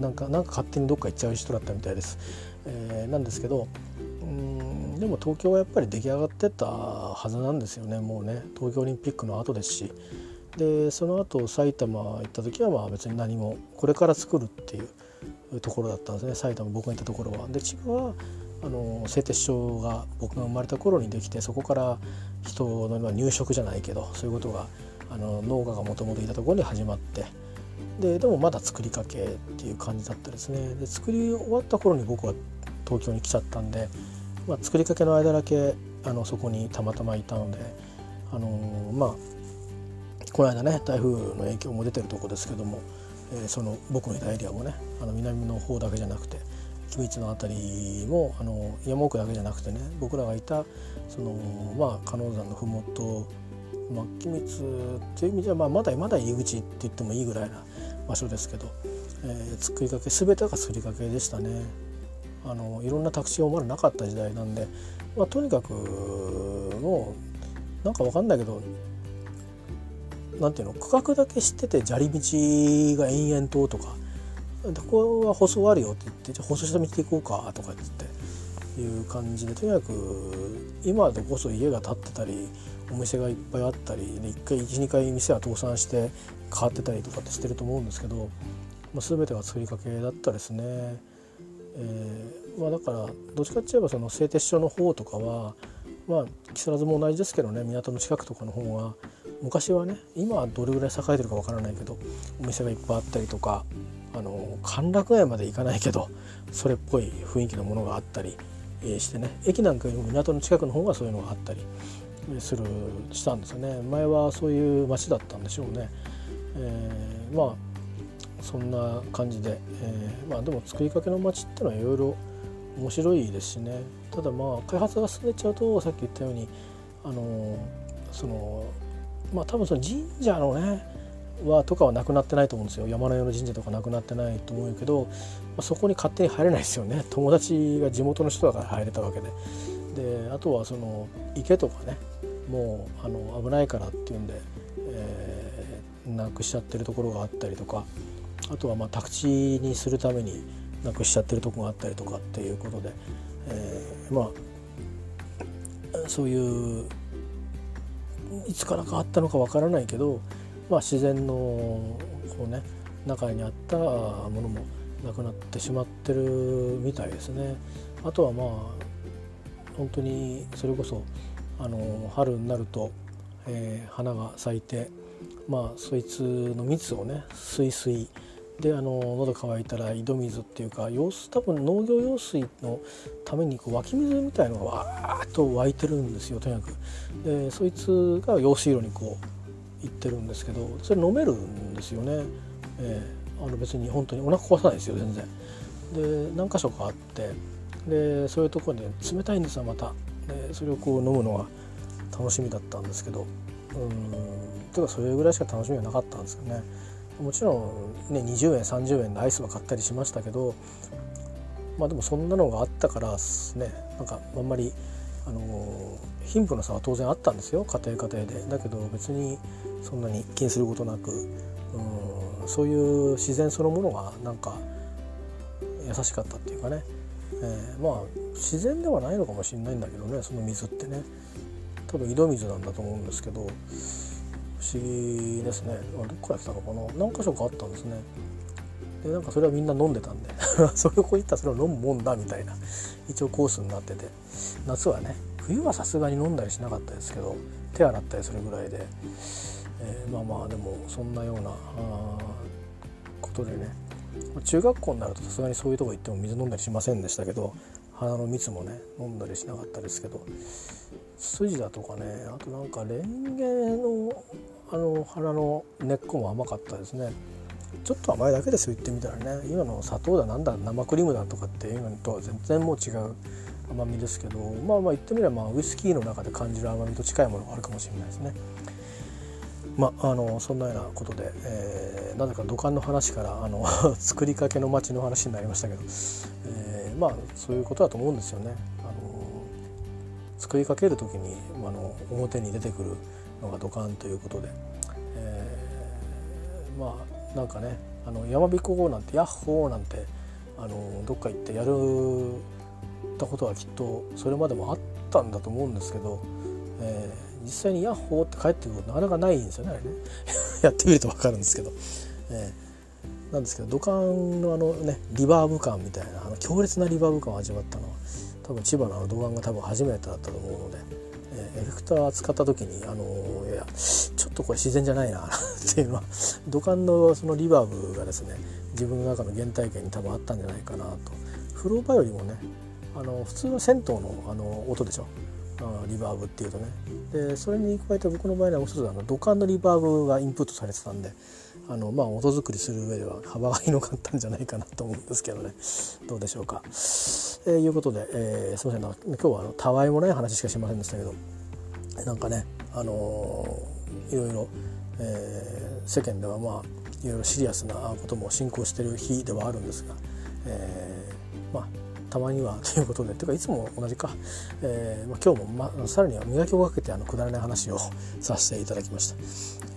A: なんかなんか勝手にどっか行っちゃう人だったみたいです。えー、なんですけどうんでも東京はやっぱり出来上がってたはずなんですよねもうね。東京オリンピックの後ですし。でその後埼玉行った時はまあ別に何もこれから作るっていうところだったんですね。埼玉僕が行ったところは。で千葉はあの製鉄所が僕が生まれた頃にできてそこから人の入植じゃないけどそういうことがあの農家がもともといたところに始まって。ででもまだ作りかけっていう感じだったですね。で作り終わった頃に僕は東京に来ちゃったんで、まあ、作りかけの間だけあのそこにたまたまいたので、あのー、まあこの間ね台風の影響も出てるとこですけども、えー、その僕のいたエリアもねあの南の方だけじゃなくて君津の辺りもあの山奥だけじゃなくてね僕らがいたそのまあ加納山の麓まあ、君津っていう意味では、まあ、まだまだ入り口って言ってもいいぐらいな場所ですけど、えー、作りかけ全てが作りかけでしたね。あのいろんなタクシーもまだなかった時代なんで、まあ、とにかくもうなんか分かんないけどなんていうの区画だけ知ってて砂利道が延々ととかここは舗装あるよって言ってじゃあ舗装した道で行こうかとか言っていう感じでとにかく今でこそ家が建ってたりお店がいっぱいあったりで1回12回店は倒産して変わってたりとかってしてると思うんですけど、まあ、全てが作りかけだったですね。えー、まあ、だからどっちかって言えばその製鉄所の方とかはまあ木更津も同じですけどね港の近くとかの方が昔はね今はどれぐらい栄えてるかわからないけどお店がいっぱいあったりとかあの歓楽街まで行かないけどそれっぽい雰囲気のものがあったりしてね駅なんかよりも港の近くの方がそういうのがあったりするしたんですよね前はそういう街だったんでしょうね。えー、まあそんな感じで、えー、まあでも作りかけの街ってのはいろいろ面白いですしね。ただまあ開発が進んでっちゃうとさっき言ったようにあのそのまあ多分その神社のねはとかはなくなってないと思うんですよ。山のよの神社とかなくなってないと思うけど、まあ、そこに勝手に入れないですよね。友達が地元の人だから入れたわけで。であとはその池とかねもうあの危ないからっていうんで、えー、なくしちゃってるところがあったりとか。あとはまあ宅地にするためになくしちゃってるとこがあったりとかっていうことで、えー、まあそういういつから変わったのかわからないけど、まあ、自然のこうね中にあったものもなくなってしまってるみたいですね。あとはまあ本当にそれこそあの春になると、えー、花が咲いてまあそいつの蜜をねすいすいであの喉乾いたら井戸水っていうか用水多分農業用水のためにこう湧き水みたいのがわーっと湧いてるんですよとにかく。でそいつが用水路にこう言ってるんですけどそれ飲めるんですよね、えー、あの別に本当にお腹壊さないですよ全然。で何箇所かあって。でそういうところに冷たいんですよまた。でそれをこう飲むのが楽しみだったんですけど。うん。ていうかそれぐらいしか楽しみがなかったんですよね。もちろんね20円30円でアイスは買ったりしましたけどまあでもそんなのがあったからね。なんかあんまりあの貧富の差は当然あったんですよ。家庭家庭で。だけど別にそんなに気にすることなくうんそういう自然そのものがなんか優しかったっていうかね、えー、まあ自然ではないのかもしれないんだけどねその水ってね。多分井戸水なんだと思うんですけど不思議ですね。どっから来たのかな？何箇所かあったんですね。でなんかそれはみんな飲んでたんで。それをこういったらそれを飲むもんだみたいな。一応コースになってて。夏はね冬はさすがに飲んだりしなかったですけど手洗ったりするぐらいで、えー、まあまあでもそんなようなことでね。中学校になるとさすがにそういうとこ行っても水飲んだりしませんでしたけど鼻の蜜もね飲んだりしなかったですけど。筋だとかねあとなんかレンゲのあの花の根っこも甘かったですねちょっと甘いだけですよ言ってみたらね今の砂糖だなんだ生クリームだとかっていうのとは全然もう違う甘みですけどまあまあ言ってみればまあウイスキーの中で感じる甘みと近いものがあるかもしれないですね。まあ、あのそんなようなことで、えー、なぜか土管の話からあの 作りかけの町の話になりましたけど、えー、まあそういうことだと思うんですよね。作りかける時にあの表に出てくるのが土管ということで、えー、まあなんかねあの山彦なんてヤッホーなんてあのどっか行ってやるたことはきっとそれまでもあったんだと思うんですけど、えー、実際にヤッホーって帰ってくることなかなかないんですよねあれね。やってみると分かるんですけど、えー、なんですけど土管のあのねリバーブ感みたいなあの強烈なリバーブ感を味わったのは多分千葉のあの土管が多分初めてだったと思うので。えエフェクター使った時にあのいやちょっとこれ自然じゃないな っていうのは土管のそのリバーブがですね自分の中の原体験に多分あったんじゃないかなとフローバよりもねあの普通の銭湯のあの音でしょあリバーブっていうとねでそれに加えて僕の場合はもう一つあの土管のリバーブがインプットされてたんであのまあ音作りする上では幅が広かったんじゃないかなと思うんですけどねどうでしょうか。えー、いうことで、えー、すみません今日はあのたわいもない話しかしませんでしたけどなんかねあのー、いろいろ、えー、世間ではまあいろいろシリアスなことも進行している日ではあるんですが、えー、まあたまには ということでというかいつも同じか、えーまあ、今日も、ま、さらには磨きをかけてあのくだらない話を させていただきました、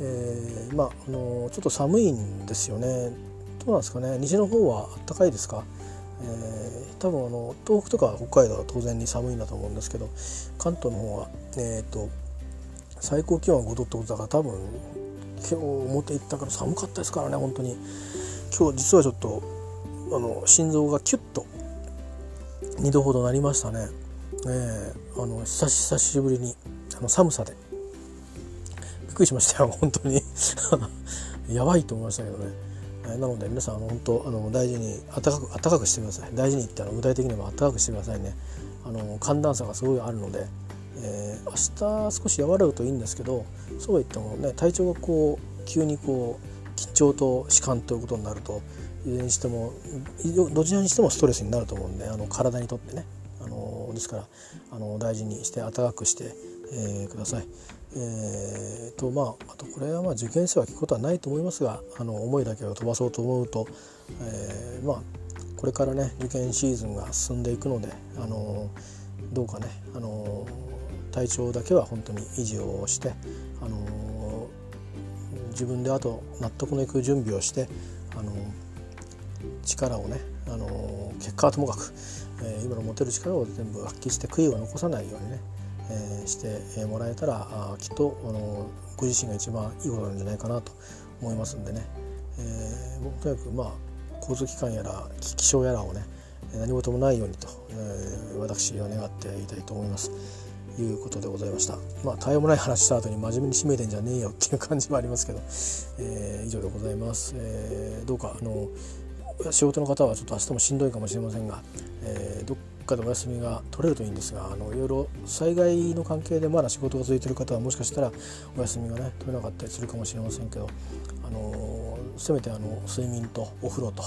A: えー、まああのちょっと寒いんですよね。どうなんですかね。西の方は暖かいですか？えー、多分あの東北とか北海道は当然に寒いんだと思うんですけど関東の方は、えーと、最高気温は5度ってことだから多分今日表行ったから寒かったですからね本当に。今日実はちょっとあの心臓がキュッと2度ほどなりましたね、えー、あの久しぶりにあの寒さで。びっくりしましたよ 本当に。やばいと思いましたけどね、えー、なので皆さんあの本当あの大事に暖かく暖かくしてください。大事にってあの具体的には暖かくしてくださいね。あの寒暖差がすごいあるので、えー、明日少し和らぐといいんですけどそうは言ってもね体調がこう急にこう緊張と弛緩ということになるといずれにしてもどちらにしてもストレスになると思うんであの体にとってねあのですからあの大事にして温かくして、えー、ください。えーとまあ、あとこれはまあ受験生は聞くことはないと思いますがあの思いだけを飛ばそうと思うと、えー、まあこれからね受験シーズンが進んでいくのであのどうかねあの体調だけは本当に維持をしてあの自分であと納得のいく準備をしてあの力をね、あの結果はともかく、え、今の持てる力を全部発揮して悔いを残さないようにね、え、してもらえたらあきっと、あのご自身が一番いいことなんじゃないかなと思いますんでね、えー、とにかくまあ交通機関やら気象やらをね何事もないようにと、えー、私は願っていたいと思います。いうことでございました。まあ、対応もない話した後に真面目に締めてんじゃねえよっていう感じもありますけど、えー、以上でございます。えー、どうかあの仕事の方はちょっと明日もしんどいかもしれませんが、えー、どっかでお休みが取れるといいんですがあのいろいろ災害の関係でまだ仕事が続いてる方はもしかしたらお休みがね取れなかったりするかもしれませんけど、あのせめてあの睡眠とお風呂と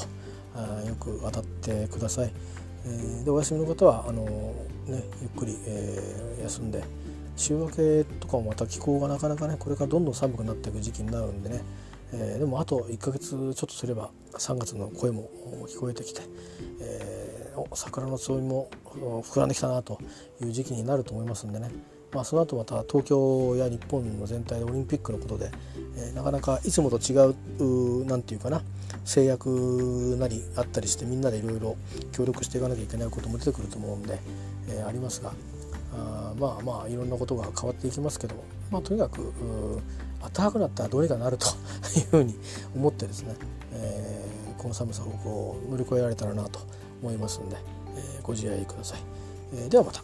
A: あよく当たってください。え、でお休みの方はあの、ね、ゆっくり、えー、休んで週明けとかもまた気候がなかなかねこれからどんどん寒くなっていく時期になるんでね、えー、でもあと1ヶ月ちょっとすれば3月の声も聞こえてきて、えー、桜のつぼみも膨らんできたなという時期になると思いますんでね、まあ、その後また東京や日本の全体でオリンピックのことで、えー、なかなかいつもと違う何て言うかな制約なりあったりしてみんなでいろいろ協力していかなきゃいけないことも出てくると思うんで、えー、ありますがあまあまあいろんなことが変わっていきますけども、まあ、とにかく暖かくなったらどうにかなるというふうに思ってですね、えー、この寒さをこう乗り越えられたらなと思いますんで、えー、ご自愛ください。えー、ではまた。